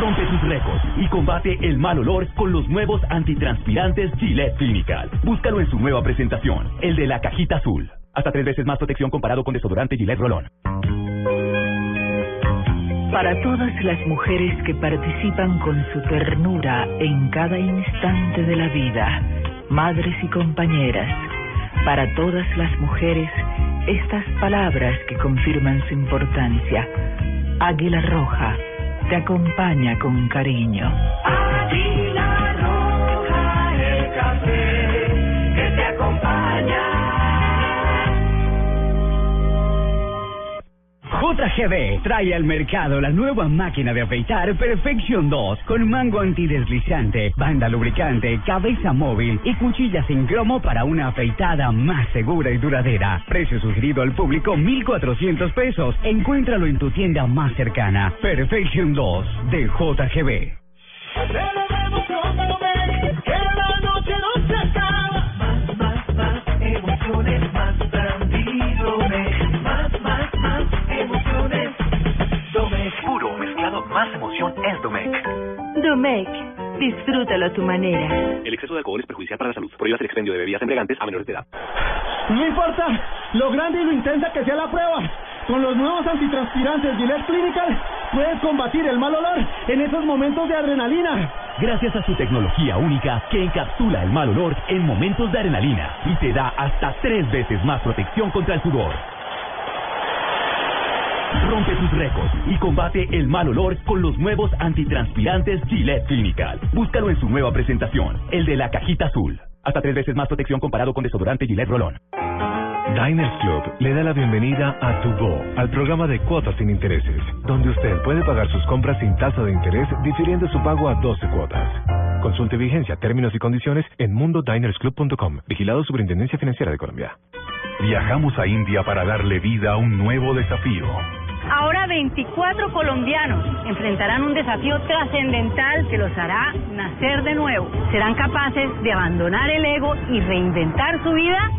S60: Rompe tus récords y combate el mal olor con los nuevos antitranspirantes Gillette Clinical. Búscalo en su nueva presentación, el de la cajita azul. Hasta tres veces más protección comparado con desodorante Gillette Rolón.
S61: Para todas las mujeres que participan con su ternura en cada instante de la vida, madres y compañeras, para todas las mujeres, estas palabras que confirman su importancia. Águila Roja te acompaña con cariño.
S48: JGB trae al mercado la nueva máquina de afeitar Perfection 2 con mango antideslizante, banda lubricante, cabeza móvil y cuchillas en cromo para una afeitada más segura y duradera. Precio sugerido al público 1.400 pesos. Encuéntralo en tu tienda más cercana. Perfection 2 de JGB.
S43: Domec,
S62: disfrútalo a tu manera.
S63: El exceso de alcohol es perjudicial para la salud. Prohíbas el expendio de bebidas embriagantes a menores de edad.
S41: No importa lo grande y lo intensa que sea la prueba. Con los nuevos antitranspirantes Gillette Clinical puedes combatir el mal olor en esos momentos de adrenalina.
S60: Gracias a su tecnología única que encapsula el mal olor en momentos de adrenalina y te da hasta tres veces más protección contra el sudor. Rompe tus récords y combate el mal olor con los nuevos antitranspirantes Gillette Clinical. Búscalo en su nueva presentación, el de la cajita azul. Hasta tres veces más protección comparado con desodorante Gillette Rolón.
S64: Diners Club le da la bienvenida a Tu Go, al programa de cuotas sin intereses, donde usted puede pagar sus compras sin tasa de interés difiriendo su pago a 12 cuotas. Consulte vigencia, términos y condiciones en mundodinersclub.com. Vigilado Superintendencia Financiera de Colombia.
S1: Viajamos a India para darle vida a un nuevo desafío.
S13: Ahora 24 colombianos enfrentarán un desafío trascendental que los hará nacer de nuevo. ¿Serán capaces de abandonar el ego y reinventar su vida?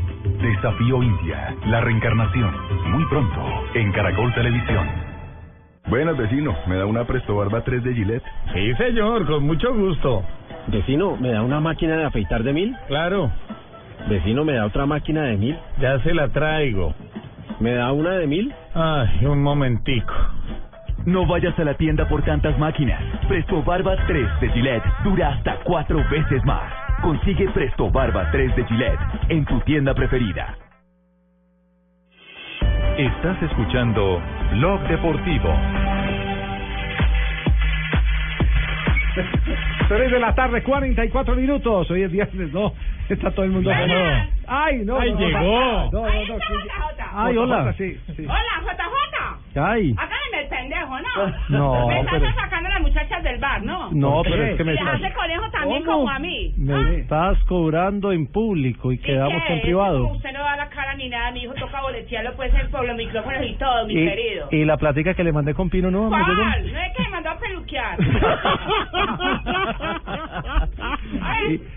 S1: Desafío India, la reencarnación. Muy pronto, en Caracol Televisión.
S54: Buenas, vecino. ¿Me da una Presto Barba 3 de Gillette?
S12: Sí, señor, con mucho gusto.
S54: Vecino, ¿me da una máquina de afeitar de mil?
S12: Claro,
S54: Vecino, ¿me da otra máquina de mil?
S12: ya se la traigo.
S54: ¿Me da una de mil?
S12: Ay, un momentico.
S21: No vayas a la tienda por tantas máquinas. Presto Barba 3 de Gillette dura hasta cuatro veces más. Consigue Presto Barba 3 de Gillette en tu tienda preferida.
S1: Estás escuchando Blog Deportivo. (laughs)
S17: 3 de la tarde, 44 minutos. Hoy es viernes, no. (laughs) Está todo el mundo. Ay, no.
S12: Ay,
S17: no,
S12: llegó.
S17: No. Ay, hola. Sí, sí.
S65: Hola, JJ.
S17: Ay.
S65: Háganme el pendejo, ¿no? (laughs)
S17: No,
S65: Me están
S17: pero-
S65: sacando las muchachas del bar, ¿no?
S17: No,
S65: ¿Por
S17: pero es que me estás-
S65: hace conejo también
S17: ¿Cómo?
S65: como a mí.
S17: Me estás cobrando en público y quedamos
S65: ¿Qué?
S17: en privado.
S65: Usted no da la cara ni nada, mi hijo toca boletearlo pues en- por los micrófonos y todo, mi
S17: Y,
S65: querido.
S17: y la plática que le mandé con Pino, ¿no? ¿Me llegó?
S65: ¿Cuál? No es que peluquear. (laughs)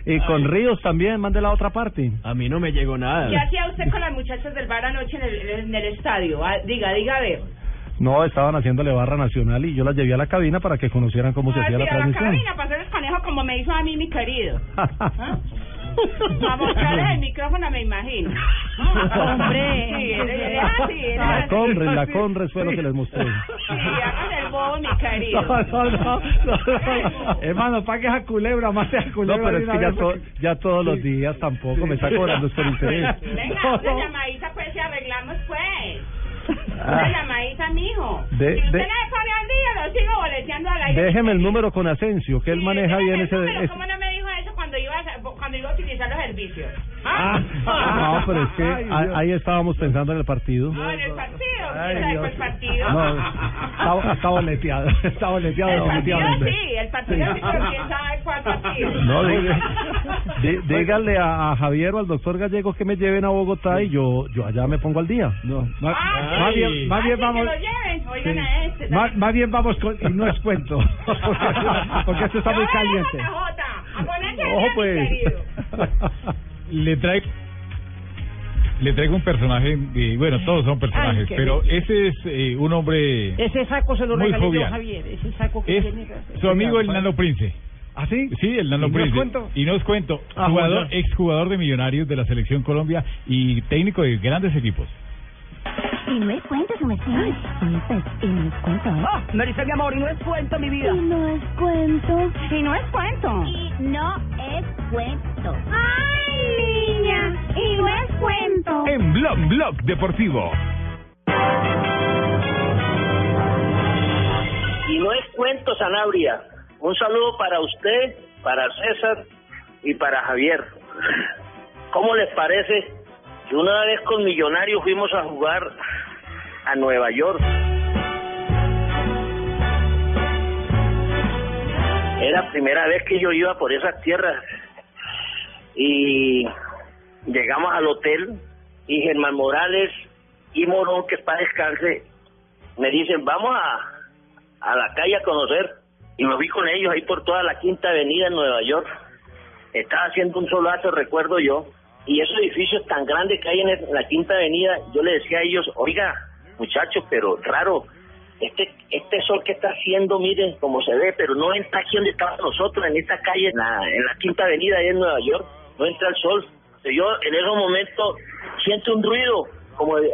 S17: Y, y con Ríos también, mande la otra parte.
S54: A mí no me llegó nada.
S65: ¿Qué hacía usted con las muchachas del bar anoche en el, en el estadio? Ah, diga, diga, a ver.
S17: No, estaban haciéndole barra nacional y yo las llevé a la cabina para que conocieran cómo se
S65: Ah,
S17: hacía la
S65: a la
S17: transmisión.
S65: cabina para hacerles conejo como me hizo a mí mi querido. (laughs) A mostrarles el micrófono, me imagino.
S13: Hombre.
S65: Sí, era, era así, era
S17: La
S65: así.
S17: Conres, la Conres fue lo que les mostré.
S65: Sí, hagan el bobo, mi querido.
S17: No, no, no, no. Hermano, pague esa culebra, más esa No,
S65: culebra
S17: pero
S65: de
S17: es que ya, to- ya todos los días tampoco me está cobrando con interés.
S65: Venga, una llamadita pues y arreglamos pues.
S17: Ah.
S65: Una llamadita, mijo.
S17: De-
S65: si usted
S17: de-
S65: no pone al día, lo sigo boleteando al aire.
S17: Déjeme el número con Asensio, que él maneja bien ese...
S65: Pero ¿cómo no me cuando iba a, cuando iba a utilizar los servicios?
S17: Ah, no, pero es que ahí, ahí estábamos pensando en el partido.
S65: No, en el partido.
S17: Ay,
S65: ¿Quién sabe cuál partido?
S17: No, está, está boleteado, (laughs) está boleteado
S65: el partido sí, el partido sí, pero quién sabe cuál partido.
S17: No, diga- dí- dígale a, a Javier o al doctor Gallego que me lleven a Bogotá y yo yo allá me pongo al día. No, más,
S65: Ah,
S17: más
S65: sí.
S17: bien, más
S65: Ah,
S17: bien
S65: sí,
S17: vamos,
S65: que lo lleven. Oigan
S17: Sí.
S65: a este.
S17: más, más bien vamos con, y no es cuento, porque, (laughs) porque esto está muy caliente.
S65: A ponerse al
S17: Ojo pues. (laughs)
S12: Le traigo le traigo un personaje, eh, bueno, todos son personajes,
S49: Ay,
S12: pero ese es eh, un hombre
S49: Ese saco se lo
S12: muy
S49: regalé yo a
S12: jovial.
S49: Javier. Ese saco que
S12: Es
S49: tiene.
S12: su amigo el Nano Prince.
S17: ¿Ah, sí?
S12: Sí, el Nano
S17: ¿Y
S12: Prince.
S17: cuento?
S12: Y no os cuento,
S17: Ah,
S12: jugador, exjugador de Millonarios de la Selección Colombia y técnico de grandes equipos.
S59: Y no es cuento, su merced. Y no es cuento.
S49: Ah, me dice mi amor, y no es cuento, mi vida.
S59: Y no es cuento.
S65: Y no es cuento.
S59: Y no es cuento. ¡Ay, niña! Y no es cuento.
S66: En Blog Blog Deportivo.
S67: Y no es cuento, Sanabria. Un saludo para usted, para César y para Javier. ¿Cómo les parece que una vez con Millonarios fuimos a jugar a Nueva York? Era primera vez que yo iba por esas tierras. Y llegamos al hotel y Germán Morales y Morón, que para descanse, me dicen, vamos a, a la calle a conocer. Y me fui con ellos ahí por toda la Quinta Avenida en Nueva York. Estaba haciendo un solazo, recuerdo yo. Y esos edificios tan grandes que hay en la Quinta Avenida, yo le decía a ellos, oiga, muchachos, pero raro, este este sol que está haciendo, miren cómo se ve, pero no entra aquí donde estábamos nosotros, en esta calle, en la, Quinta Avenida, ahí en Nueva York, no entra el sol. Yo en esos momentos siento un ruido, como, eh,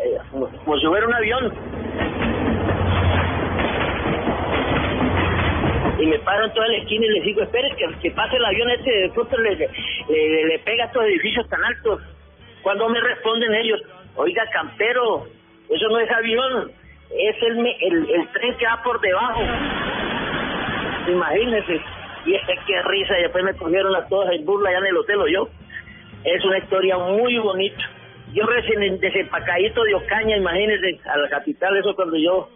S67: como si hubiera un avión. Y me paro en toda la esquina y les digo, espere, que, que pase el avión este, de pronto le, le, pega a estos edificios tan altos. Cuando me responden ellos, oiga, campero, eso no es avión, es el, el, el tren que va por debajo. Imagínense. Y es qué risa, y después me cogieron a todos en burla allá en el hotel o yo. Es una historia muy bonita. Yo recién desempacadito de Ocaña, imagínense, a la capital, eso cuando yo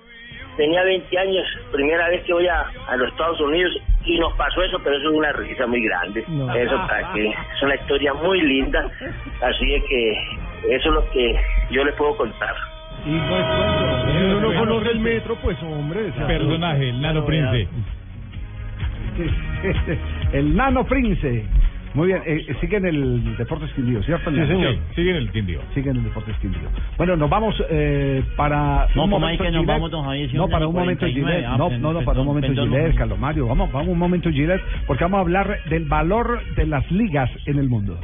S67: tenía 20 años, primera vez que voy a, a los Estados Unidos y nos pasó eso, pero eso es una risa muy grande.
S17: No.
S67: Eso para que es una historia muy linda, así es que eso es lo que yo les puedo contar.
S8: Y no es cuento.
S12: Si uno no conoce
S8: el metro, pues hombre.
S12: Personaje, el Nano Prince. (laughs)
S2: el Nano Prince. Muy bien, eh, sigue en el Deportes Quindío, ¿cierto?
S12: Sí, señor. Sigue en el Quindío.
S2: Sigue en el Deportes Quindío. Bueno, nos vamos eh, para.
S7: No,
S2: un
S7: ¿cómo
S2: momento
S7: es que nos vamos, don Javier? Si
S2: No, para un momento
S7: 49.
S2: Gillette.
S7: Ah,
S2: No, no, no, para un momento
S7: perdón,
S2: Gillette. Carlos Mario. Vamos, vamos un momento Gillette, porque vamos a hablar del valor de las ligas en el mundo.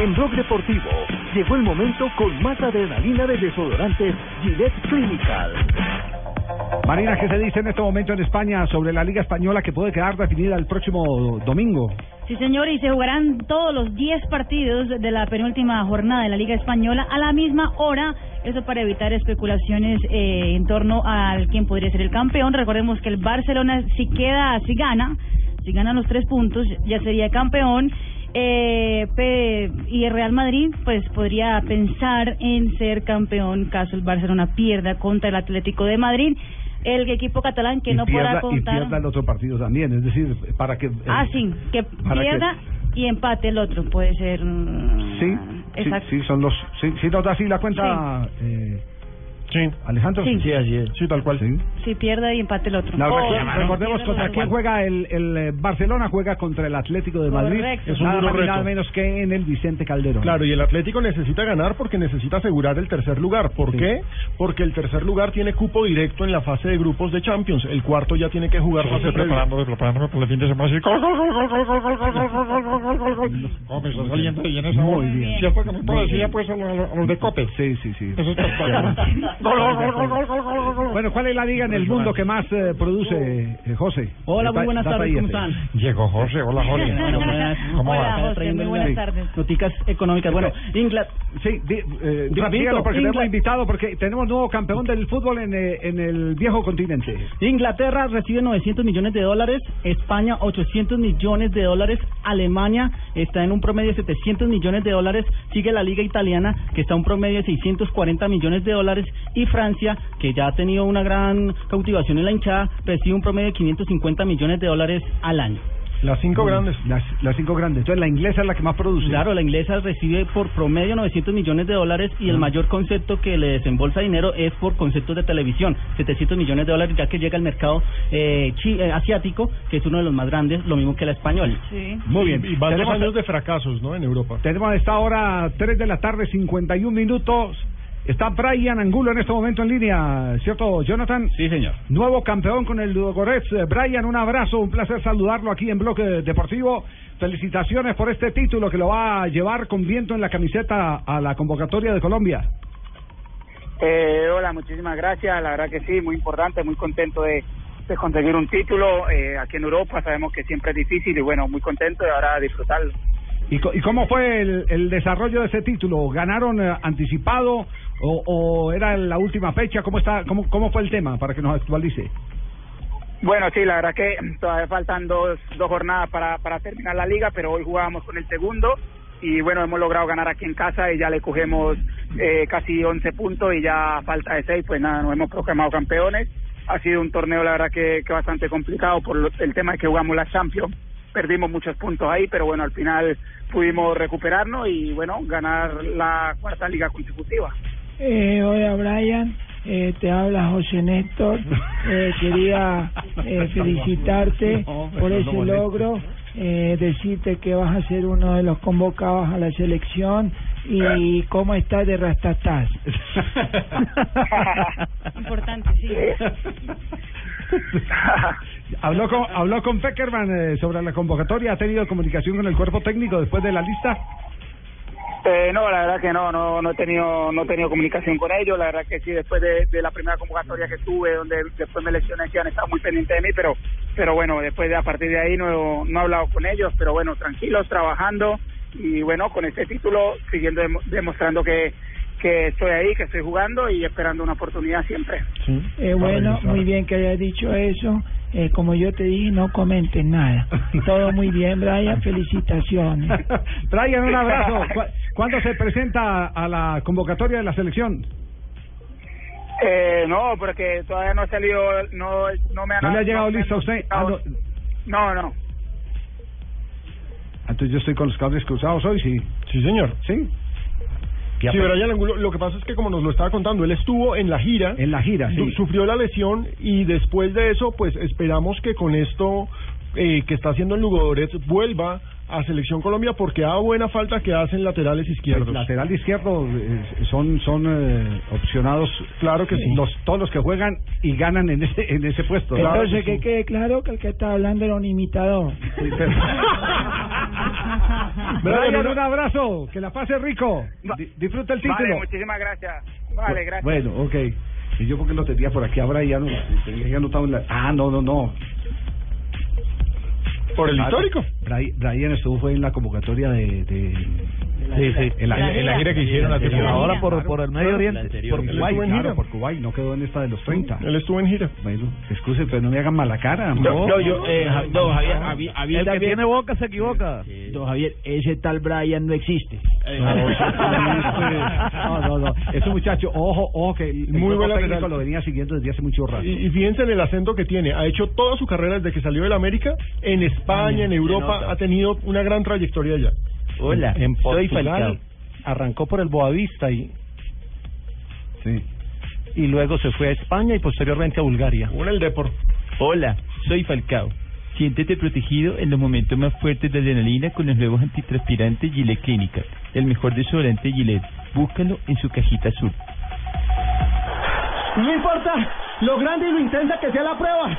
S28: En Blog Deportivo llegó el momento con más adrenalina de desodorantes Gillette Clinical.
S2: Marina, ¿qué se dice en este momento en España sobre la Liga Española que puede quedar definida el próximo domingo?
S13: Sí, señor, y se jugarán todos los 10 partidos de la penúltima jornada de la Liga Española a la misma hora. Eso para evitar especulaciones eh, en torno al quién podría ser el campeón. Recordemos que el Barcelona, si queda, si gana, si gana los tres puntos, ya sería campeón. Eh, pe- y el Real Madrid, pues podría pensar en ser campeón caso el Barcelona pierda contra el Atlético de Madrid. El equipo catalán que
S2: y
S13: no
S2: pierda,
S13: podrá
S2: y
S13: contar.
S2: pierda el otro partido también, es decir, para que... eh,
S13: Ah, sí, que pierda y empate el otro, puede ser. mm,
S2: Sí, sí,
S13: Exacto.
S2: sí, son los... Sí, sí nos da así la cuenta, eh,
S8: Sí.
S2: Alejandro,
S13: sí,
S2: así es. sí tal cual. Sí.
S13: Si pierde y empate el otro.
S2: Recordemos, contra quién juega el, el, Barcelona, juega contra el Atlético de Madrid.
S8: Es un
S2: nada, nada menos que en el Vicente Calderón.
S8: Claro, y el Atlético necesita ganar porque necesita asegurar el tercer lugar. ¿Por qué? Porque el tercer lugar tiene cupo directo en la fase de grupos de Champions. El cuarto ya tiene que jugar fase
S12: el fin de semana. Cope, estás saliendo bien esa
S2: Muy bien.
S12: ¿Cierto que me puedo decir ya pues a los de Cope?
S2: Sí, sí, sí.
S12: Eso es No, no, no, no, no, no, no.
S2: Bueno, ¿cuál es la liga en el mundo que más eh, produce, eh, José?
S53: Hola, muy buenas tardes, ¿cómo están?
S12: Llegó José, hola Jorge.
S53: Bueno, buenas.
S12: ¿Cómo
S13: Hola,
S12: va?
S13: José, muy
S53: Trayendo
S13: buenas tardes.
S53: Noticas económicas. Bueno, Inglaterra.
S2: Sí, di- eh,
S53: Rapidito,
S2: porque tenemos
S53: Ingla-
S2: invitado porque tenemos nuevo campeón del fútbol en, eh, en el viejo continente.
S53: Inglaterra recibe 900 millones de dólares, España 800 millones de dólares, Alemania está en un promedio de 700 millones de dólares, sigue la liga italiana que está en un promedio de 640 millones de dólares y Francia que ya ha tenido una gran cautivación en la hinchada recibe un promedio de 550 millones de dólares al año.
S8: Las cinco grandes.
S2: Las, las cinco grandes. Entonces la inglesa es la que más produce.
S53: Claro, la inglesa recibe por promedio 900 millones de dólares y el mayor concepto que le desembolsa dinero es por conceptos de televisión, 700 millones de dólares, ya que llega al mercado eh, chi- eh, asiático, que es uno de los más grandes, lo mismo que la española.
S13: Sí.
S2: Muy bien.
S8: Y varios
S2: Tenemos-
S8: años de fracasos, ¿no? En Europa.
S2: Tenemos a esta hora 3 de la tarde, 51 minutos. Está Brian Angulo en este momento en línea, ¿cierto, Jonathan?
S53: Sí, señor.
S2: Nuevo campeón con el Ludogorets. Eh, Brian, un abrazo, un placer saludarlo aquí en Bloque Deportivo. Felicitaciones por este título que lo va a llevar con viento en la camiseta a la convocatoria de Colombia.
S65: Eh, hola, muchísimas gracias. La verdad que sí, muy importante, muy contento de, de conseguir un título eh, aquí en Europa. Sabemos que siempre es difícil y bueno, muy contento de ahora disfrutarlo.
S2: ¿Y, co- y cómo fue el, el desarrollo de ese título? ¿Ganaron eh, anticipado o, o era la última fecha? ¿Cómo, está, cómo, ¿Cómo fue el tema para que nos actualice?
S65: Bueno, sí, la verdad que todavía faltan dos, dos jornadas para, para terminar la liga, pero hoy jugábamos con el segundo y bueno, hemos logrado ganar aquí en casa y ya le cogemos eh, casi 11 puntos y ya falta de 6, pues nada, nos hemos proclamado campeones. Ha sido un torneo, la verdad, que, que bastante complicado por lo- el tema de que jugamos la Champions. Perdimos muchos puntos ahí, pero bueno, al final pudimos recuperarnos y bueno, ganar la cuarta liga consecutiva.
S68: Eh, hola Brian, eh, te habla José Néstor. (laughs) Eh, quería eh, felicitarte por ese logro, eh, decirte que vas a ser uno de los convocados a la selección y cómo estás de rastatás. (laughs)
S13: Importante, sí. (laughs)
S2: habló con habló con Peckerman eh, sobre la convocatoria. ¿Ha tenido comunicación con el cuerpo técnico después de la lista?
S65: Eh, no, la verdad que no, no, no he tenido, no he tenido comunicación con ellos. La verdad que sí, después de, la primera convocatoria que tuve, donde después me lesioné, sí han estado muy pendientes de mí, pero, pero bueno, después de a partir de ahí no, no he hablado con ellos, pero bueno, tranquilos, trabajando y bueno, con este título siguiendo demo- demostrando que, que estoy ahí, que estoy jugando y esperando una oportunidad siempre.
S68: Eh, bueno, muy bien que hayas dicho eso. Eh, como yo te dije, no comentes nada. (laughs) Todo muy bien, Brian. Felicitaciones. (laughs)
S2: Brian, un abrazo. ¿Cu- ¿Cuándo se presenta a la convocatoria de la selección?
S65: Eh, no, porque todavía no ha salido, no, no me han
S2: ¿No le ha llegado
S65: han
S2: lista a usted? Ah, no.
S65: No, no.
S2: Entonces yo estoy con los cables cruzados hoy, sí.
S8: Sí, señor.
S2: ¿Sí?
S8: Sí, Brian Angulo, lo que pasa es que como nos lo estaba contando, él estuvo en la gira.
S2: En la gira, sí.
S8: su- Sufrió la lesión y después de eso, pues esperamos que con esto eh, que está haciendo en Lugodorets vuelva a Selección Colombia porque da buena falta que hacen laterales izquierdos.
S2: El lateral izquierdo eh, son son eh, opcionados.
S8: Claro que sí.
S2: Los, todos los que juegan y ganan en ese en ese puesto.
S68: Entonces, que quede claro que el que está hablando era un imitador. (laughs)
S2: Brian, un abrazo, que la pase rico. Di- disfruta el título.
S65: Vale, muchísimas gracias. Vale, gracias.
S2: Bueno, ok. Y yo porque lo tenía por aquí a Brian, no, tenía que anotado en la... Ah, no, no, no.
S8: Por el histórico.
S2: Bri- Brian estuvo fue en la convocatoria de... de
S17: Sí, sí.
S2: En la,
S17: En la gira que hicieron hace poco. Ahora por- por el Medio Oriente.
S2: Por
S8: Él
S2: Kuwait,
S8: estuvo en
S2: claro,
S8: gira.
S2: por Kuwait, no quedó en esta de los 30.
S8: Él estuvo en gira.
S2: Bueno, excuse, pero no me hagan mala cara.
S9: No, no, yo, eh, don Javier, mí
S17: El que tiene boca se equivoca.
S9: Don Javier, ese tal Brian no existe. (laughs)
S2: No, no, no. Ese muchacho, ojo, ojo, que el
S8: Muy buen
S2: técnico lo venía siguiendo desde hace mucho rato.
S8: Y, y fíjense en el acento que tiene. Ha hecho toda su carrera desde que salió del América. En España, en Europa, ha tenido una gran trayectoria allá.
S9: Hola,
S17: En
S9: soy
S17: Portugal
S9: Falcao.
S17: arrancó por el Boavista y
S2: Sí.
S17: y luego se fue a España y posteriormente a Bulgaria.
S8: Una el Depor.
S9: Hola, soy Falcao. Siéntete protegido en los momentos más fuertes de adrenalina con los nuevos antitranspirantes Gillette Clinical. El mejor desodorante Gillette. Búscalo en su cajita azul.
S41: No importa lo grande y lo intensa que sea la prueba.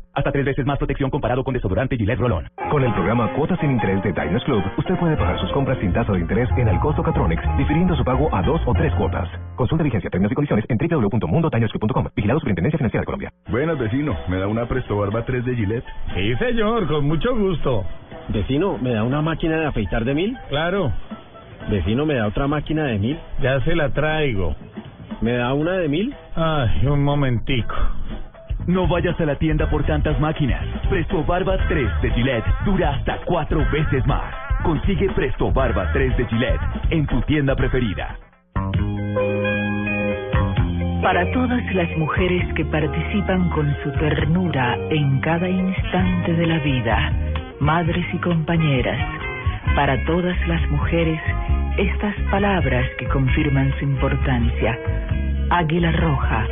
S21: Hasta tres veces más protección comparado con desodorante Gillette Rolón.
S64: Con el programa Cuotas sin Interés de Diners Club, usted puede pagar sus compras sin tasa de interés en el costo Catronics, difiriendo su pago a dos o tres cuotas. Consulta vigencia, términos y condiciones en www.mundotinersclub.com. Vigilado Superintendencia Financiera de Colombia.
S35: Buenas, vecino. ¿Me da una Presto Barba 3 de Gillette?
S69: Sí, señor, con mucho gusto.
S54: Vecino, ¿me da una máquina de afeitar de mil?
S69: Claro,
S54: Vecino, ¿me da otra máquina de mil?
S69: ya se la traigo.
S54: ¿Me da una de mil?
S69: Ay, un momentico.
S21: No vayas a la tienda por tantas máquinas. Presto Barba 3 de Gillette dura hasta cuatro veces más. Consigue Presto Barba 3 de Gillette en tu tienda preferida.
S61: Para todas las mujeres que participan con su ternura en cada instante de la vida, madres y compañeras, para todas las mujeres, estas palabras que confirman su importancia. Águila Roja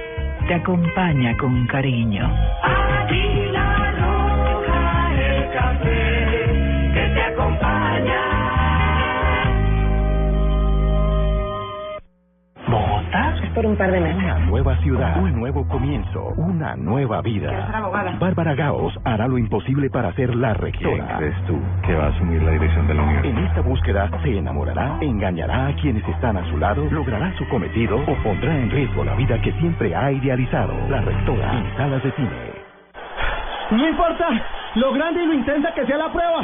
S61: te acompaña con cariño.
S70: Por un par de meses.
S64: Una nueva ciudad, un nuevo comienzo, una nueva vida.
S70: abogada.
S64: Bárbara Gaos hará lo imposible para ser la rectora.
S35: ¿Quién crees tú que va a asumir la dirección de la universidad?
S64: En esta búsqueda se enamorará, engañará a quienes están a su lado, logrará su cometido o pondrá en riesgo la vida que siempre ha idealizado. La rectora en salas de cine.
S41: No importa lo grande y lo intensa que sea la prueba.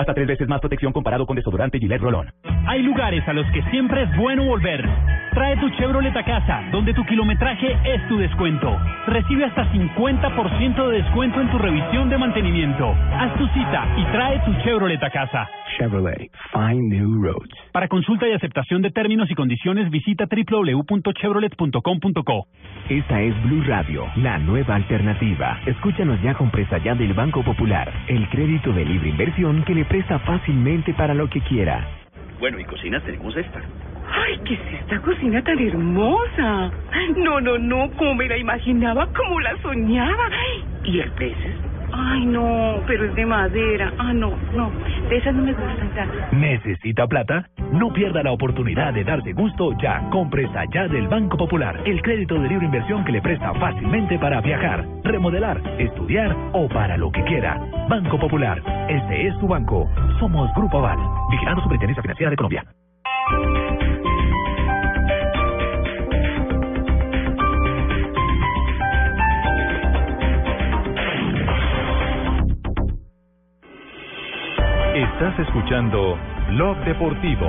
S21: Hasta tres veces más protección comparado con desodorante Gillette Rolón.
S50: Hay lugares a los que siempre es bueno volver. Trae tu Chevrolet a casa, donde tu kilometraje es tu descuento. Recibe hasta 50% de descuento en tu revisión de mantenimiento. Haz tu cita y trae tu Chevrolet a casa.
S64: Chevrolet, find new roads.
S50: Para consulta y aceptación de términos y condiciones, visita www.chevrolet.com.co.
S71: Esta es Blue Radio, la nueva alternativa. Escúchanos ya con presta ya del Banco Popular, el crédito de libre inversión que le presta fácilmente para lo que quiera.
S72: Bueno, y cocinas tenemos esta.
S25: ¡Ay, qué es esta cocina tan hermosa! No, no, no, como me la imaginaba, como la soñaba. ¿Y el precio? Ay, no, pero es de madera. Ah, no, no, de esas no me gustan tanto.
S71: ¿Necesita plata? No pierda la oportunidad de darse gusto ya. Compre allá del Banco Popular, el crédito de libre inversión que le presta fácilmente para viajar, remodelar, estudiar o para lo que quiera. Banco Popular, este es su banco. Somos Grupo Aval.
S73: Vigilando Superintendencia Financiera de Colombia.
S1: Estás escuchando Blog Deportivo.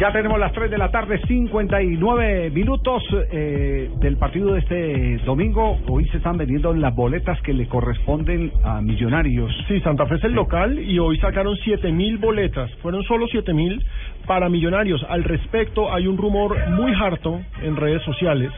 S2: Ya tenemos las 3 de la tarde, 59 minutos eh, del partido de este domingo. Hoy se están vendiendo las boletas que le corresponden a Millonarios.
S8: Sí, Santa Fe es el local y hoy sacaron siete mil boletas. Fueron solo siete mil para Millonarios. Al respecto, hay un rumor muy harto en redes sociales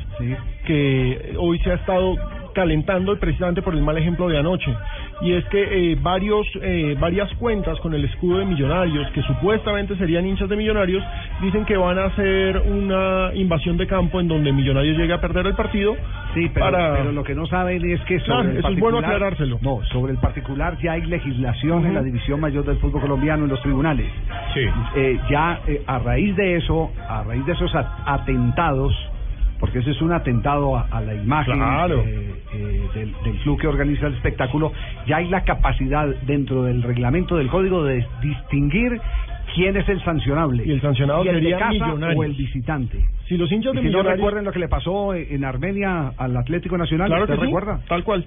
S8: que hoy se ha estado calentando precisamente por el mal ejemplo de anoche. Y es que eh, varios, eh, varias cuentas con el escudo de Millonarios, que supuestamente serían hinchas de Millonarios, dicen que van a hacer una invasión de campo en donde Millonarios llegue a perder el partido.
S2: Sí, pero,
S8: para...
S2: pero lo que no saben es que sobre
S8: Claro,
S2: el
S8: eso es bueno aclarárselo.
S2: No, sobre el particular ya hay legislación en la división mayor del fútbol colombiano en los tribunales.
S12: Sí.
S2: Eh, ya eh, a raíz de eso, a raíz de esos atentados, porque ese es un atentado a, a la imagen
S8: Claro.
S2: eh, eh, del, del club que organiza el espectáculo, ya hay la capacidad dentro del reglamento del código de distinguir quién es el sancionable.
S8: Y el sancionado
S2: el de
S8: sería
S2: casa
S8: Millonarios.
S2: o el visitante.
S8: Si los hinchas de
S2: si no recuerden lo que le pasó en Armenia al Atlético Nacional,
S8: Claro
S2: ¿usted
S8: que sí,
S2: recuerda?
S8: Tal cual.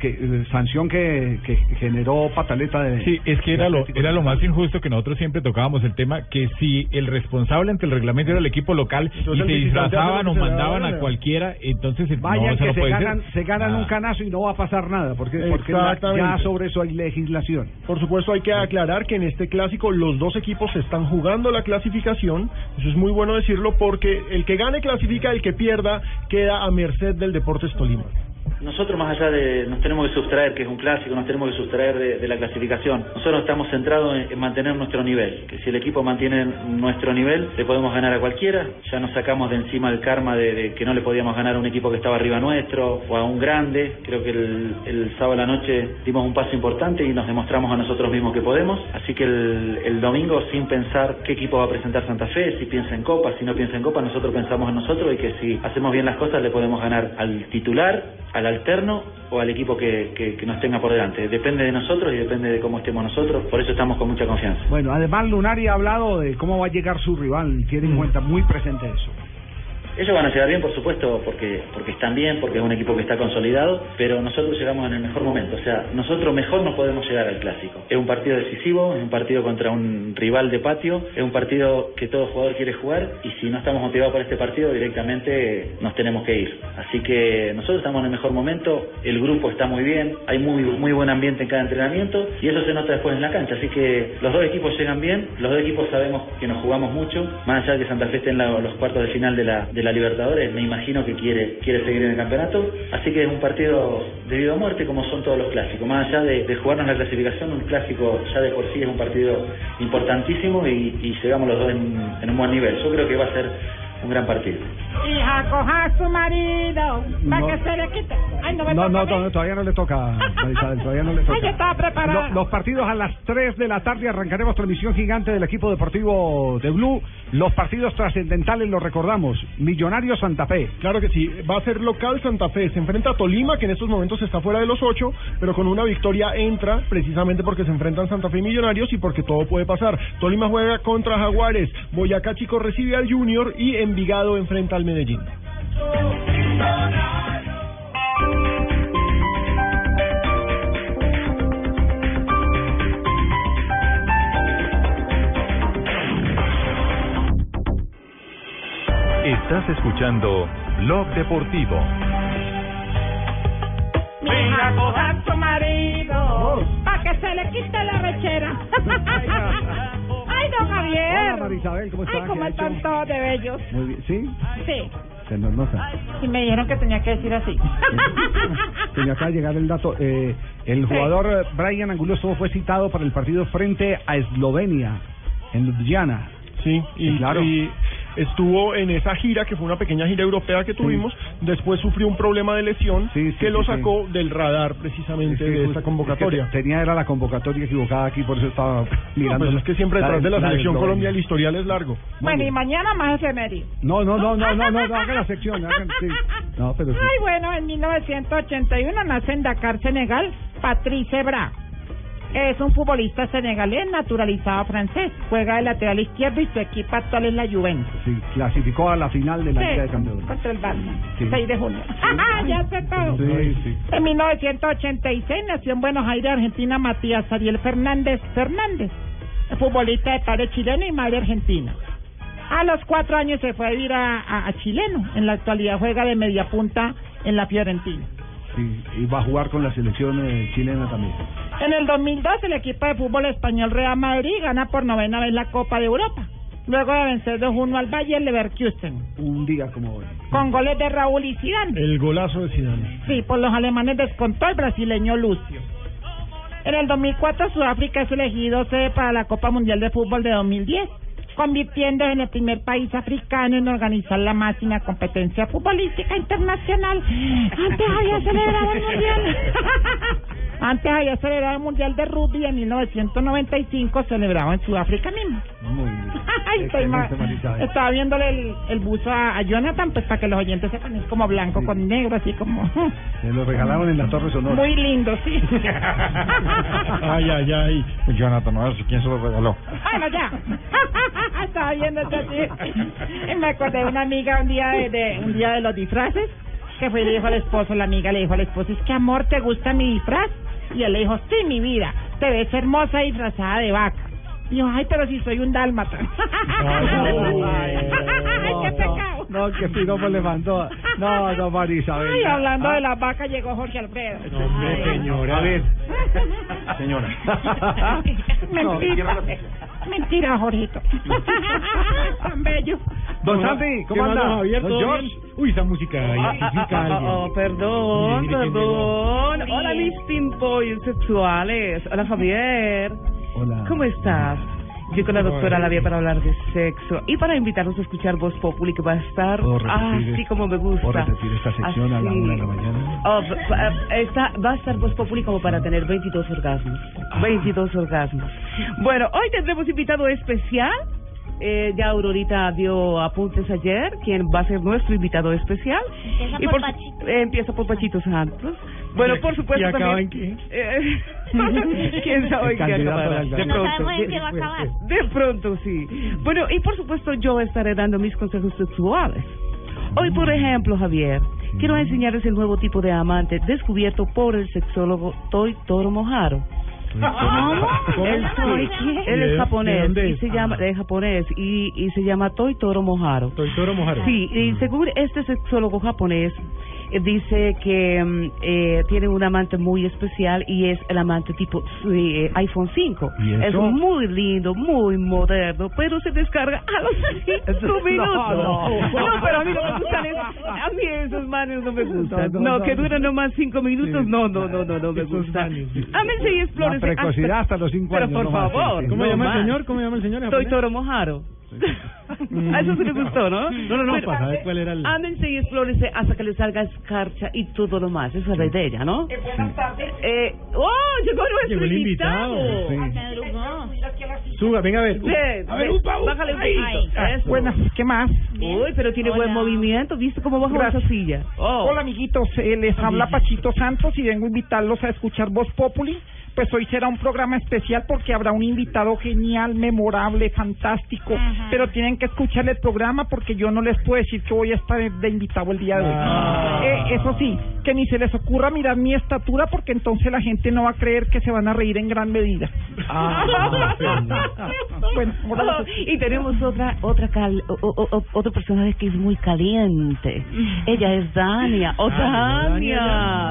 S2: Que, eh, sanción que, que generó pataleta de...
S12: Sí, es que era lo, era lo más injusto que nosotros siempre tocábamos el tema, que si el responsable ante el reglamento era el equipo local
S8: Entonces
S12: y se disfrazaban o mandaban
S8: la
S12: a cualquiera, entonces el- no,
S2: que
S12: no
S2: se
S12: puede
S2: ganan,
S12: ser.
S2: se ganan un canazo y no va a pasar nada, porque, porque la- ya sobre eso hay legislación.
S8: Por supuesto, hay que aclarar que en este clásico los dos equipos están jugando la clasificación. Eso es muy bueno decirlo porque el que gane clasifica, el que pierda queda a merced del Deportes Tolima.
S65: Nosotros más allá de, nos tenemos que sustraer, que es un clásico, nos tenemos que sustraer de, la clasificación. Nosotros estamos centrados en, en mantener nuestro nivel, que si el equipo mantiene nuestro nivel, le podemos ganar a cualquiera. Ya nos sacamos de encima el karma de, que no le podíamos ganar a un equipo que estaba arriba nuestro o a un grande. Creo que el, el sábado a la noche dimos un paso importante y nos demostramos a nosotros mismos que podemos. Así que el, el domingo, sin pensar qué equipo va a presentar Santa Fe, si piensa en Copa, si no piensa en Copa, nosotros pensamos en nosotros y que si hacemos bien las cosas le podemos ganar al titular, al alterno o al equipo que, que, que nos tenga por delante. Depende de nosotros y depende de cómo estemos nosotros, por eso estamos con mucha confianza.
S2: Bueno, además Lunari ha hablado de cómo va a llegar su rival, tiene en cuenta muy presente eso.
S65: Ellos van a llegar bien, por supuesto, porque están bien, porque es un equipo que está consolidado, pero nosotros llegamos en el mejor momento. O sea, nosotros mejor no podemos llegar al clásico. Es un partido decisivo, es un partido contra un rival de patio, es un partido que todo jugador quiere jugar y si no estamos motivados por este partido, directamente nos tenemos que ir. Así que nosotros estamos en el mejor momento, el grupo está muy bien, hay muy muy buen ambiente en cada entrenamiento y eso se nota después en la cancha. Así que los dos equipos llegan bien, los dos equipos sabemos que nos jugamos mucho, más allá de que Santa Fe esté en los cuartos de final de la Libertadores, me imagino que quiere, quiere seguir en el campeonato, así que es un partido de vida o muerte como son todos los clásicos, más allá de, jugarnos la clasificación, un clásico ya de por sí es un partido importantísimo y, y llegamos los dos en, en un buen nivel, yo creo que va a ser un gran partido.
S49: Hija, coja a su marido para
S2: No.
S49: que se le quite. Ay, no me
S2: No, no, todavía no le toca, todavía no le (laughs) toca.
S49: Ay, yo estaba preparada.
S2: Lo- los partidos a las 3 de la tarde arrancaremos transmisión gigante del equipo deportivo de Blue. Los partidos trascendentales los recordamos. Millonarios Santa Fe.
S8: Claro que sí, va a ser local Santa Fe, se enfrenta a Tolima, que en estos momentos está fuera de los ocho, pero con una victoria entra precisamente porque se enfrentan Santa Fe y Millonarios y porque todo puede pasar. Tolima juega contra Jaguares, Boyacá Chico recibe al Junior y Envigado enfrenta al Medellín.
S1: Estás escuchando Blog Deportivo.
S49: Coja a su marido para que se le quite la rechera. Ay, don Javier.
S2: Hola, María Isabel, ¿cómo está?
S49: Ay,
S2: ¿Qué
S49: cómo están
S2: hecho?
S49: todos de bellos.
S2: Muy bien, ¿sí?
S49: Sí.
S2: Se nos nota.
S49: Y me dijeron que tenía que decir así. (laughs)
S2: Acaba de llegar el dato. Eh, el jugador eh, Brian Angulo estuvo- fue citado para el partido frente a Eslovenia, en Ljubljana.
S8: Sí, y,
S2: claro.
S8: y estuvo en esa gira, que fue una pequeña gira europea que tuvimos, después sufrió un problema de lesión que lo
S2: sí,
S8: sacó del radar precisamente
S2: Es que
S8: de esta
S2: es
S8: convocatoria.
S2: que te- tenía era la convocatoria equivocada aquí, por eso estaba (laughs) mirando.
S8: pues es que siempre detrás de la selección
S2: Eslovenia.
S8: Colombia el historial es largo.
S49: Bueno, y mañana más efemérides.
S2: No, no, no, no, no, no, no, haga la sección. haga- sí. No, pero sí.
S49: Ay, bueno, en 1981 nace en Dakar, Senegal, Patrice Bra. Es un futbolista senegalés naturalizado francés. Juega de lateral izquierdo y su equipo actual es la Juventus.
S74: Sí, clasificó a la final de la
S49: Sí,
S74: Liga de Campeones.
S49: Contra el Barça.
S74: Sí.
S49: 6 de junio. (laughs) ya sé todo.
S74: Sí, sí.
S49: En 1986 nació en Buenos Aires, Argentina, Matías Ariel Fernández Fernández, futbolista de padre chileno y madre argentina. A los cuatro años se fue a vivir a, a- a chileno. En la actualidad juega de media punta en la Fiorentina.
S74: Sí, y va a jugar con la selección eh, chilena también.
S49: En el 2002 el equipo de fútbol español Real Madrid gana por novena vez la Copa de Europa. Luego de vencer 2-1 al Bayern Leverkusen.
S74: Un día como hoy.
S49: Con goles de Raúl y Zidane.
S75: El golazo de Zidane.
S49: Sí, por los alemanes descontó el brasileño Lucio. En el 2004 Sudáfrica es elegido sede para la Copa Mundial de Fútbol de 2010, convirtiéndose en el primer país africano en organizar la máxima competencia futbolística internacional. (laughs) Antes había celebrado el Mundial. (laughs) Antes había celebrado el Mundial de Rugby en 1995, celebrado en Sudáfrica mismo.
S74: Muy bien. (laughs)
S49: Estoy ma-. Estaba viéndole el, el buzo a, a Jonathan, pues para que los oyentes sepan, es como blanco con negro, así como... (laughs)
S74: Se lo regalaron en la Torre Sonora.
S49: Muy lindo, sí. (laughs)
S76: Ay, ay, ay. Jonathan, no sé quién se lo regaló.
S49: Bueno, ya. Estaba viendo esto así. Y me acordé de una amiga un día de, de- un día de los disfraces que fue y le dijo al esposo, la amiga le dijo al esposo, es que amor, ¿te gusta mi disfraz? Y él le dijo, sí, mi vida, te ves hermosa disfrazada de vaca. Y dijo, ay, pero si soy un dálmata. (laughs) (laughs) Ay, qué pecado.
S74: No, que piropo le mandó. No, no, Marisabel.
S49: Ay, hablando
S74: Ah,
S49: de las vacas llegó Jorge Alfredo.
S74: hombre, señora. A ver. Señora. (laughs)
S49: Mentira. Mentira, Jorgito. (laughs) Tan bello.
S74: Don Santi, ¿cómo
S76: ¿Qué más,
S74: anda?
S76: don
S74: George.
S76: Uy, esa música identifica a alguien.
S25: Oh, perdón, perdón. Hola, mis pimpollos sexuales. Hola, Javier.
S74: Hola.
S25: ¿Cómo estás? Yo con la doctora Lavia para hablar de sexo y para invitarnos a escuchar Voz Populi que va a estar
S74: ¿Puedo repetir
S25: así
S74: es-
S25: como me gusta.
S74: ¿Puedo repetir esta sección a la
S25: Así.
S74: una de la mañana?
S25: Oh, va a estar Voz Populi como para tener 22 orgasmos.
S74: Ah.
S25: 22 orgasmos. Bueno, hoy tendremos invitado especial. Eh, ya Aurorita dio apuntes ayer, quien va a ser nuestro invitado especial.
S77: Empieza
S25: Y
S77: por
S25: por-
S77: Pachito.
S25: eh, empieza por Pachito Santos. Bueno, por supuesto
S76: ¿Y acaba
S25: también...
S76: en
S25: Eh, (laughs) ¿Quién sabe en qué acabará? De
S74: alcalde.
S77: No
S25: pronto.
S77: sabemos en qué va a acabar.
S25: de pronto, sí. Bueno, y por supuesto yo estaré dando mis consejos sexuales. Hoy, por ejemplo, Javier, quiero enseñarles el nuevo tipo de amante descubierto por el sexólogo Toy Toro Mojaro.
S77: ¿Cómo?
S25: Él,
S77: ¿Toy
S25: sí,
S77: qué?
S25: él
S76: ¿De-
S25: es japonés
S76: dónde
S25: y
S76: es?
S25: se llama es japonés y, y se llama Toy Toro Mojaro.
S76: Soy Toro Mojaro.
S25: Sí, y según este sexólogo japonés, dice que mm, eh, tiene un amante muy especial y es el amante tipo eh, iPhone 5.
S74: ¿Y eso?
S25: Es muy lindo, muy moderno, pero se descarga a los (laughs) 5 minutos.
S74: no.
S25: No, pero a mí no me gustan esos, a mí esos manes no me gustan.
S74: No,
S25: No,
S74: no,
S25: que
S74: no.
S25: duran nomás 5 minutos,
S74: Sí.
S25: no, no, no, no, no me gustan.
S76: manes, sí.
S25: Ámense y explórense.
S74: La precocidad hasta los cinco
S25: pero
S74: años,
S25: por
S74: no más,
S25: favor.
S74: sí, sí.
S76: ¿Cómo
S25: no
S76: llama el señor? ¿Cómo llama el señor?
S25: Soy? Toro Mojaro. A eso se le gustó, ¿no?
S76: No, no, no,
S25: Bueno,
S76: para saber cuál era el...
S25: Ámense y explórense hasta que les salga escarcha y todo lo más. Esa es la idea, ¿no?
S49: Buenas tardes.
S25: Eh, ¡Oh! Llegó nuestro
S76: Llegó el invitado.
S25: invitado.
S76: Sí. Suba, venga a ver.
S25: Ven,
S76: A ver,
S25: ven,
S76: un pavo.
S25: bájale un poquito.
S76: Ah,
S25: Eso.
S49: Buenas, ¿qué más?
S25: Uy, pero tiene buen
S77: Hola.
S25: movimiento. ¿Viste cómo bajó
S49: Gracias.
S25: esa silla? Oh.
S49: Hola amiguitos, eh, les habla Pachito Santos y vengo a invitarlos a escuchar Voz Populi. Pues hoy será un programa especial porque habrá un invitado genial, memorable, fantástico.
S77: Ajá.
S49: Pero tienen que escuchar el programa porque yo no les puedo decir que voy a estar de invitado el día de hoy.
S76: Ah.
S49: Eh, eso sí, que ni se les ocurra mirar mi estatura porque entonces la gente no va a creer que se van a reír en gran medida.
S76: Ah, (laughs)
S49: bueno,
S25: Oh, y tenemos otra otra cal, o- o- o- otro personaje que es muy caliente. Ella es Dania. ¡Oh,
S76: Ah,
S25: Dania!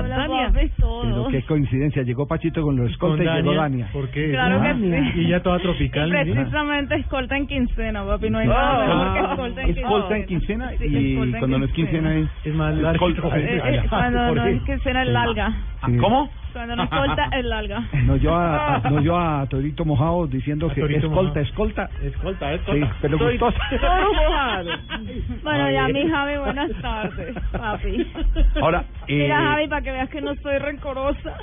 S25: Dania.
S74: Pero
S77: todos.
S74: qué coincidencia, llegó Pachito con los
S76: Con
S74: escolta y llegó
S76: Dania. ¿Por qué?
S77: Claro que
S76: Dania.
S77: sí.
S76: Y ella toda tropical.
S77: Y precisamente escolta en quincena, papi. No hay nada mejor que
S76: Ah,
S77: escolta en quincena.
S78: Escolta en quincena
S77: Sí,
S78: y
S77: escolta en
S78: cuando no es quincena es...
S76: Es más larga.
S78: Escolta.
S77: Eh, eh, cuando no es quincena es larga.
S74: Sí.
S78: ¿Cómo?
S77: Cuando no escolta es larga. (laughs)
S74: No yo a, a- no yo a Torito Mojado diciendo
S76: A
S74: que escolta,
S76: Mojado.
S74: escolta.
S76: Escolta,
S74: Sí,
S76: escolta.
S74: pero
S25: Soy
S74: gustosa. (laughs)
S25: todo mojado.
S77: Bueno, ya mi Javi, buenas tardes, papi.
S78: Ahora, eh,
S77: Mira, Javi, para que veas que no soy rencorosa.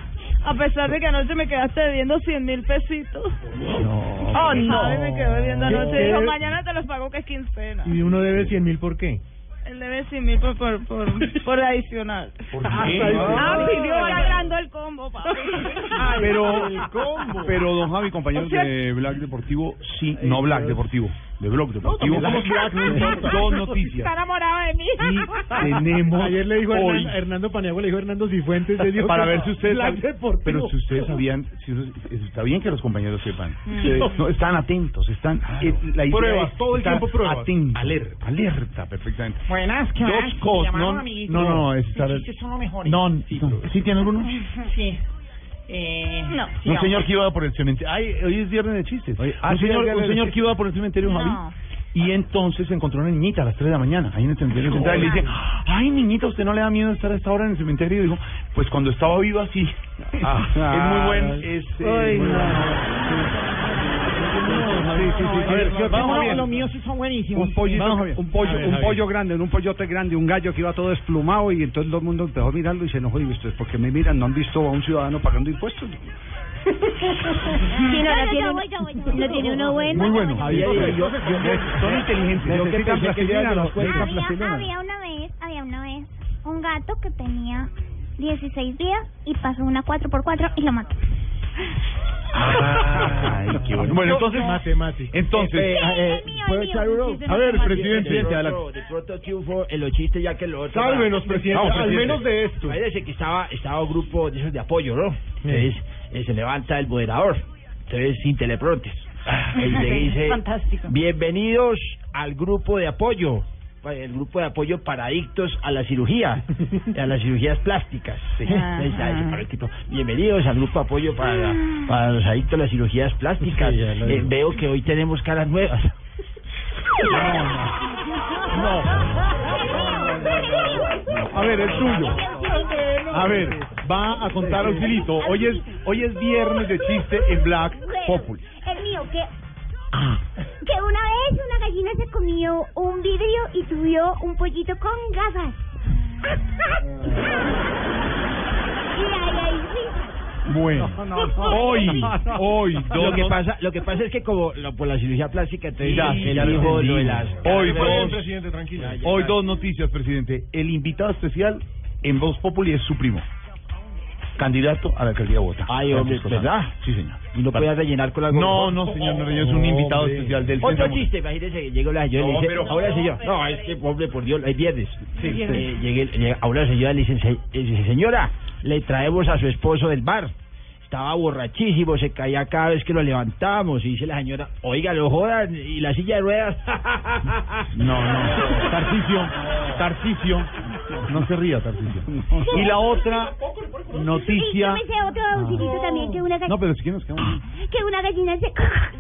S77: A pesar de que anoche me quedaste debiendo 100 mil pesitos.
S74: No. (laughs)
S77: Oh, no. Javi me quedó debiendo
S76: ¿Qué-
S77: anoche. Dijo,
S76: debe-
S77: mañana te los pago que es quincena.
S76: Y uno debe 100 mil, ¿por qué?
S77: Él debe 100 mil por, por, por, por adicional.
S78: ¿Por qué?
S77: Ah, pidió agrandó el combo.
S44: Pero,
S49: el combo.
S44: pero don Javi, compañeros
S49: O sea-
S44: de Black Deportivo, sí, no Black Deportivo, de Blog Deportivo,
S49: no
S44: dos noticias.
S49: Está enamorado de mí.
S44: Y tenemos
S8: Ayer le dijo a
S44: hoy,
S8: Hernando, Hernando Paniagua, le dijo a Hernando Cifuentes, le dijo
S44: para ver si ustedes sab- pero si ustedes sabían si eso- está bien que los compañeros sepan.
S8: Sí.
S44: no están atentos están eh, la idea
S8: Pruebas,
S44: es
S8: todo el tiempo pruebas.
S44: atentos, alerta. Alerta perfectamente.
S49: Buenas, ¿qué
S44: dos cosas no, no no no es estar
S49: chistes son los mejores.
S44: no, no, sí tiene alguno
S49: Sí. Eh, no.
S44: un señor que iba por el cementerio ay hoy es viernes de chistes
S8: ah,
S44: un
S8: sí,
S44: señor un señor que iba por el cementerio
S49: No.
S44: Javi y entonces encontró una niñita a las 3 de la mañana, ahí en el cementerio central, y le dice, ay niñita, ¿usted no le da miedo estar a esta hora en el cementerio? Y dijo, pues cuando estaba viva sí.
S8: Ah, (laughs)
S44: es muy buen,
S8: ay.
S44: es...
S8: Ay,
S44: eh,
S8: no.
S44: Sí, sí, sí, sí.
S8: A ver,
S44: Vamos,
S8: vamos,
S44: Javier.
S49: Los míos sí son buenísimos.
S2: Un pollito,
S8: Vamos, Javier.
S2: un pollo,
S8: A ver,
S2: un
S8: Javier.
S2: pollo grande, un pollote grande, un gallo que iba todo desplumado y entonces todo el mundo empezó a mirarlo y se enojó y ustedes porque me miran, no han visto a un ciudadano pagando impuestos.
S79: Sí, (laughs) no, no, tiene, no tiene uno bueno.
S44: Muy bueno.
S8: Javier, yo- yo- yo-
S44: son inteligentes.
S8: Yo que
S2: plastilina, cuentan
S79: Había, había una vez, había una vez un gato que tenía 16 días y pasó una 4x4 y lo mató.
S44: Ay, qué bueno. Bueno, entonces,
S8: Matemáticas.
S44: entonces,
S79: Eh, eh,
S80: ¿puedo echar uno?
S44: A ver, presidente,
S80: de pronto,
S44: adelante.
S80: de pronto triunfo en los chistes ya que lo otro.
S8: Sálvenos, presidente,
S44: Vamos,
S8: al
S44: presidente.
S8: menos de esto.
S80: Parece que estaba, estaba un grupo de esos de apoyo, ¿no? Entonces eh, se levanta el moderador, entonces sin teleprompter. Y le (laughs) dice,
S49: Fantástico.
S80: bienvenidos al grupo de apoyo, el grupo de apoyo para adictos a la cirugía, (laughs) a las cirugías plásticas. Sí. Tipo, bienvenidos al grupo de apoyo para, para los adictos a las cirugías plásticas.
S8: Sí,
S80: Eh, veo que hoy tenemos caras nuevas. (laughs)
S44: a ver, el suyo. A ver, va a contar auxilito. Hoy es, hoy es viernes de chiste en Black Populi.
S79: El mío, que, (coughs) que una vez una gallina se comió un vidrio y subió un pollito con gafas. (coughs) y ahí hay.
S44: Bueno, hoy, hoy,
S80: Lo
S44: dos
S80: que
S44: no-
S80: pasa, lo que pasa es que como lo- por la cirugía plástica, entonces
S44: Ya,
S80: él
S44: ya lo
S80: dijo lo de las
S44: Hoy dos,
S8: presidente, tranquilo.
S44: hoy dos noticias, presidente. El invitado especial en Voz Populi es su primo, candidato a la alcaldía de Bogotá.
S80: Ay, hombre, ¿verdad?
S44: Sí, señor.
S80: Y no podía rellenar con algo.
S44: No, no, señor, no, es un invitado especial del
S80: Otro chiste, imagínese que llegó la señora y dice, ahora señor, no, es que, hombre, por Dios, hay viernes.
S44: Sí.
S80: Eh, llegué, llegué- ahora la señora le dice, "Se- eh, dice, señora, le traemos a su esposo del bar. Estaba borrachísimo, se caía cada vez que lo levantamos. Y dice la señora, oiga, lo jodan, y la silla de ruedas. (laughs)
S44: No, no. Tarcicio, Tarcicio. No se ría, Tarcicio. Y la otra
S79: Y yo
S44: noticia.
S79: me sé otro auxilito también que una
S44: No, pero si quieres nos quedamos.
S79: que una gallina se,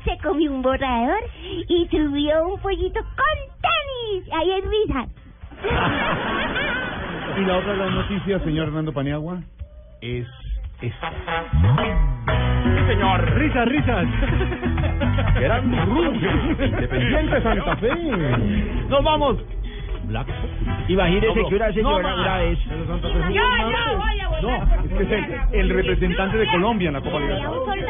S79: se comió un borrador y subió un pollito con tenis. Ahí es risa. (laughs)
S44: Y la otra gran noticia, señor Hernando Paniagua, es esta.
S8: Sí, señor. Risas, risas.
S44: Eran rubios.
S8: Independiente Santa Fe.
S44: Nos vamos.
S80: Black. Imagínese que una señora
S44: No,
S80: una vez...
S49: Ya, ya, voy a
S44: No, es que es el, el representante de Colombia en la Copa Libertadores.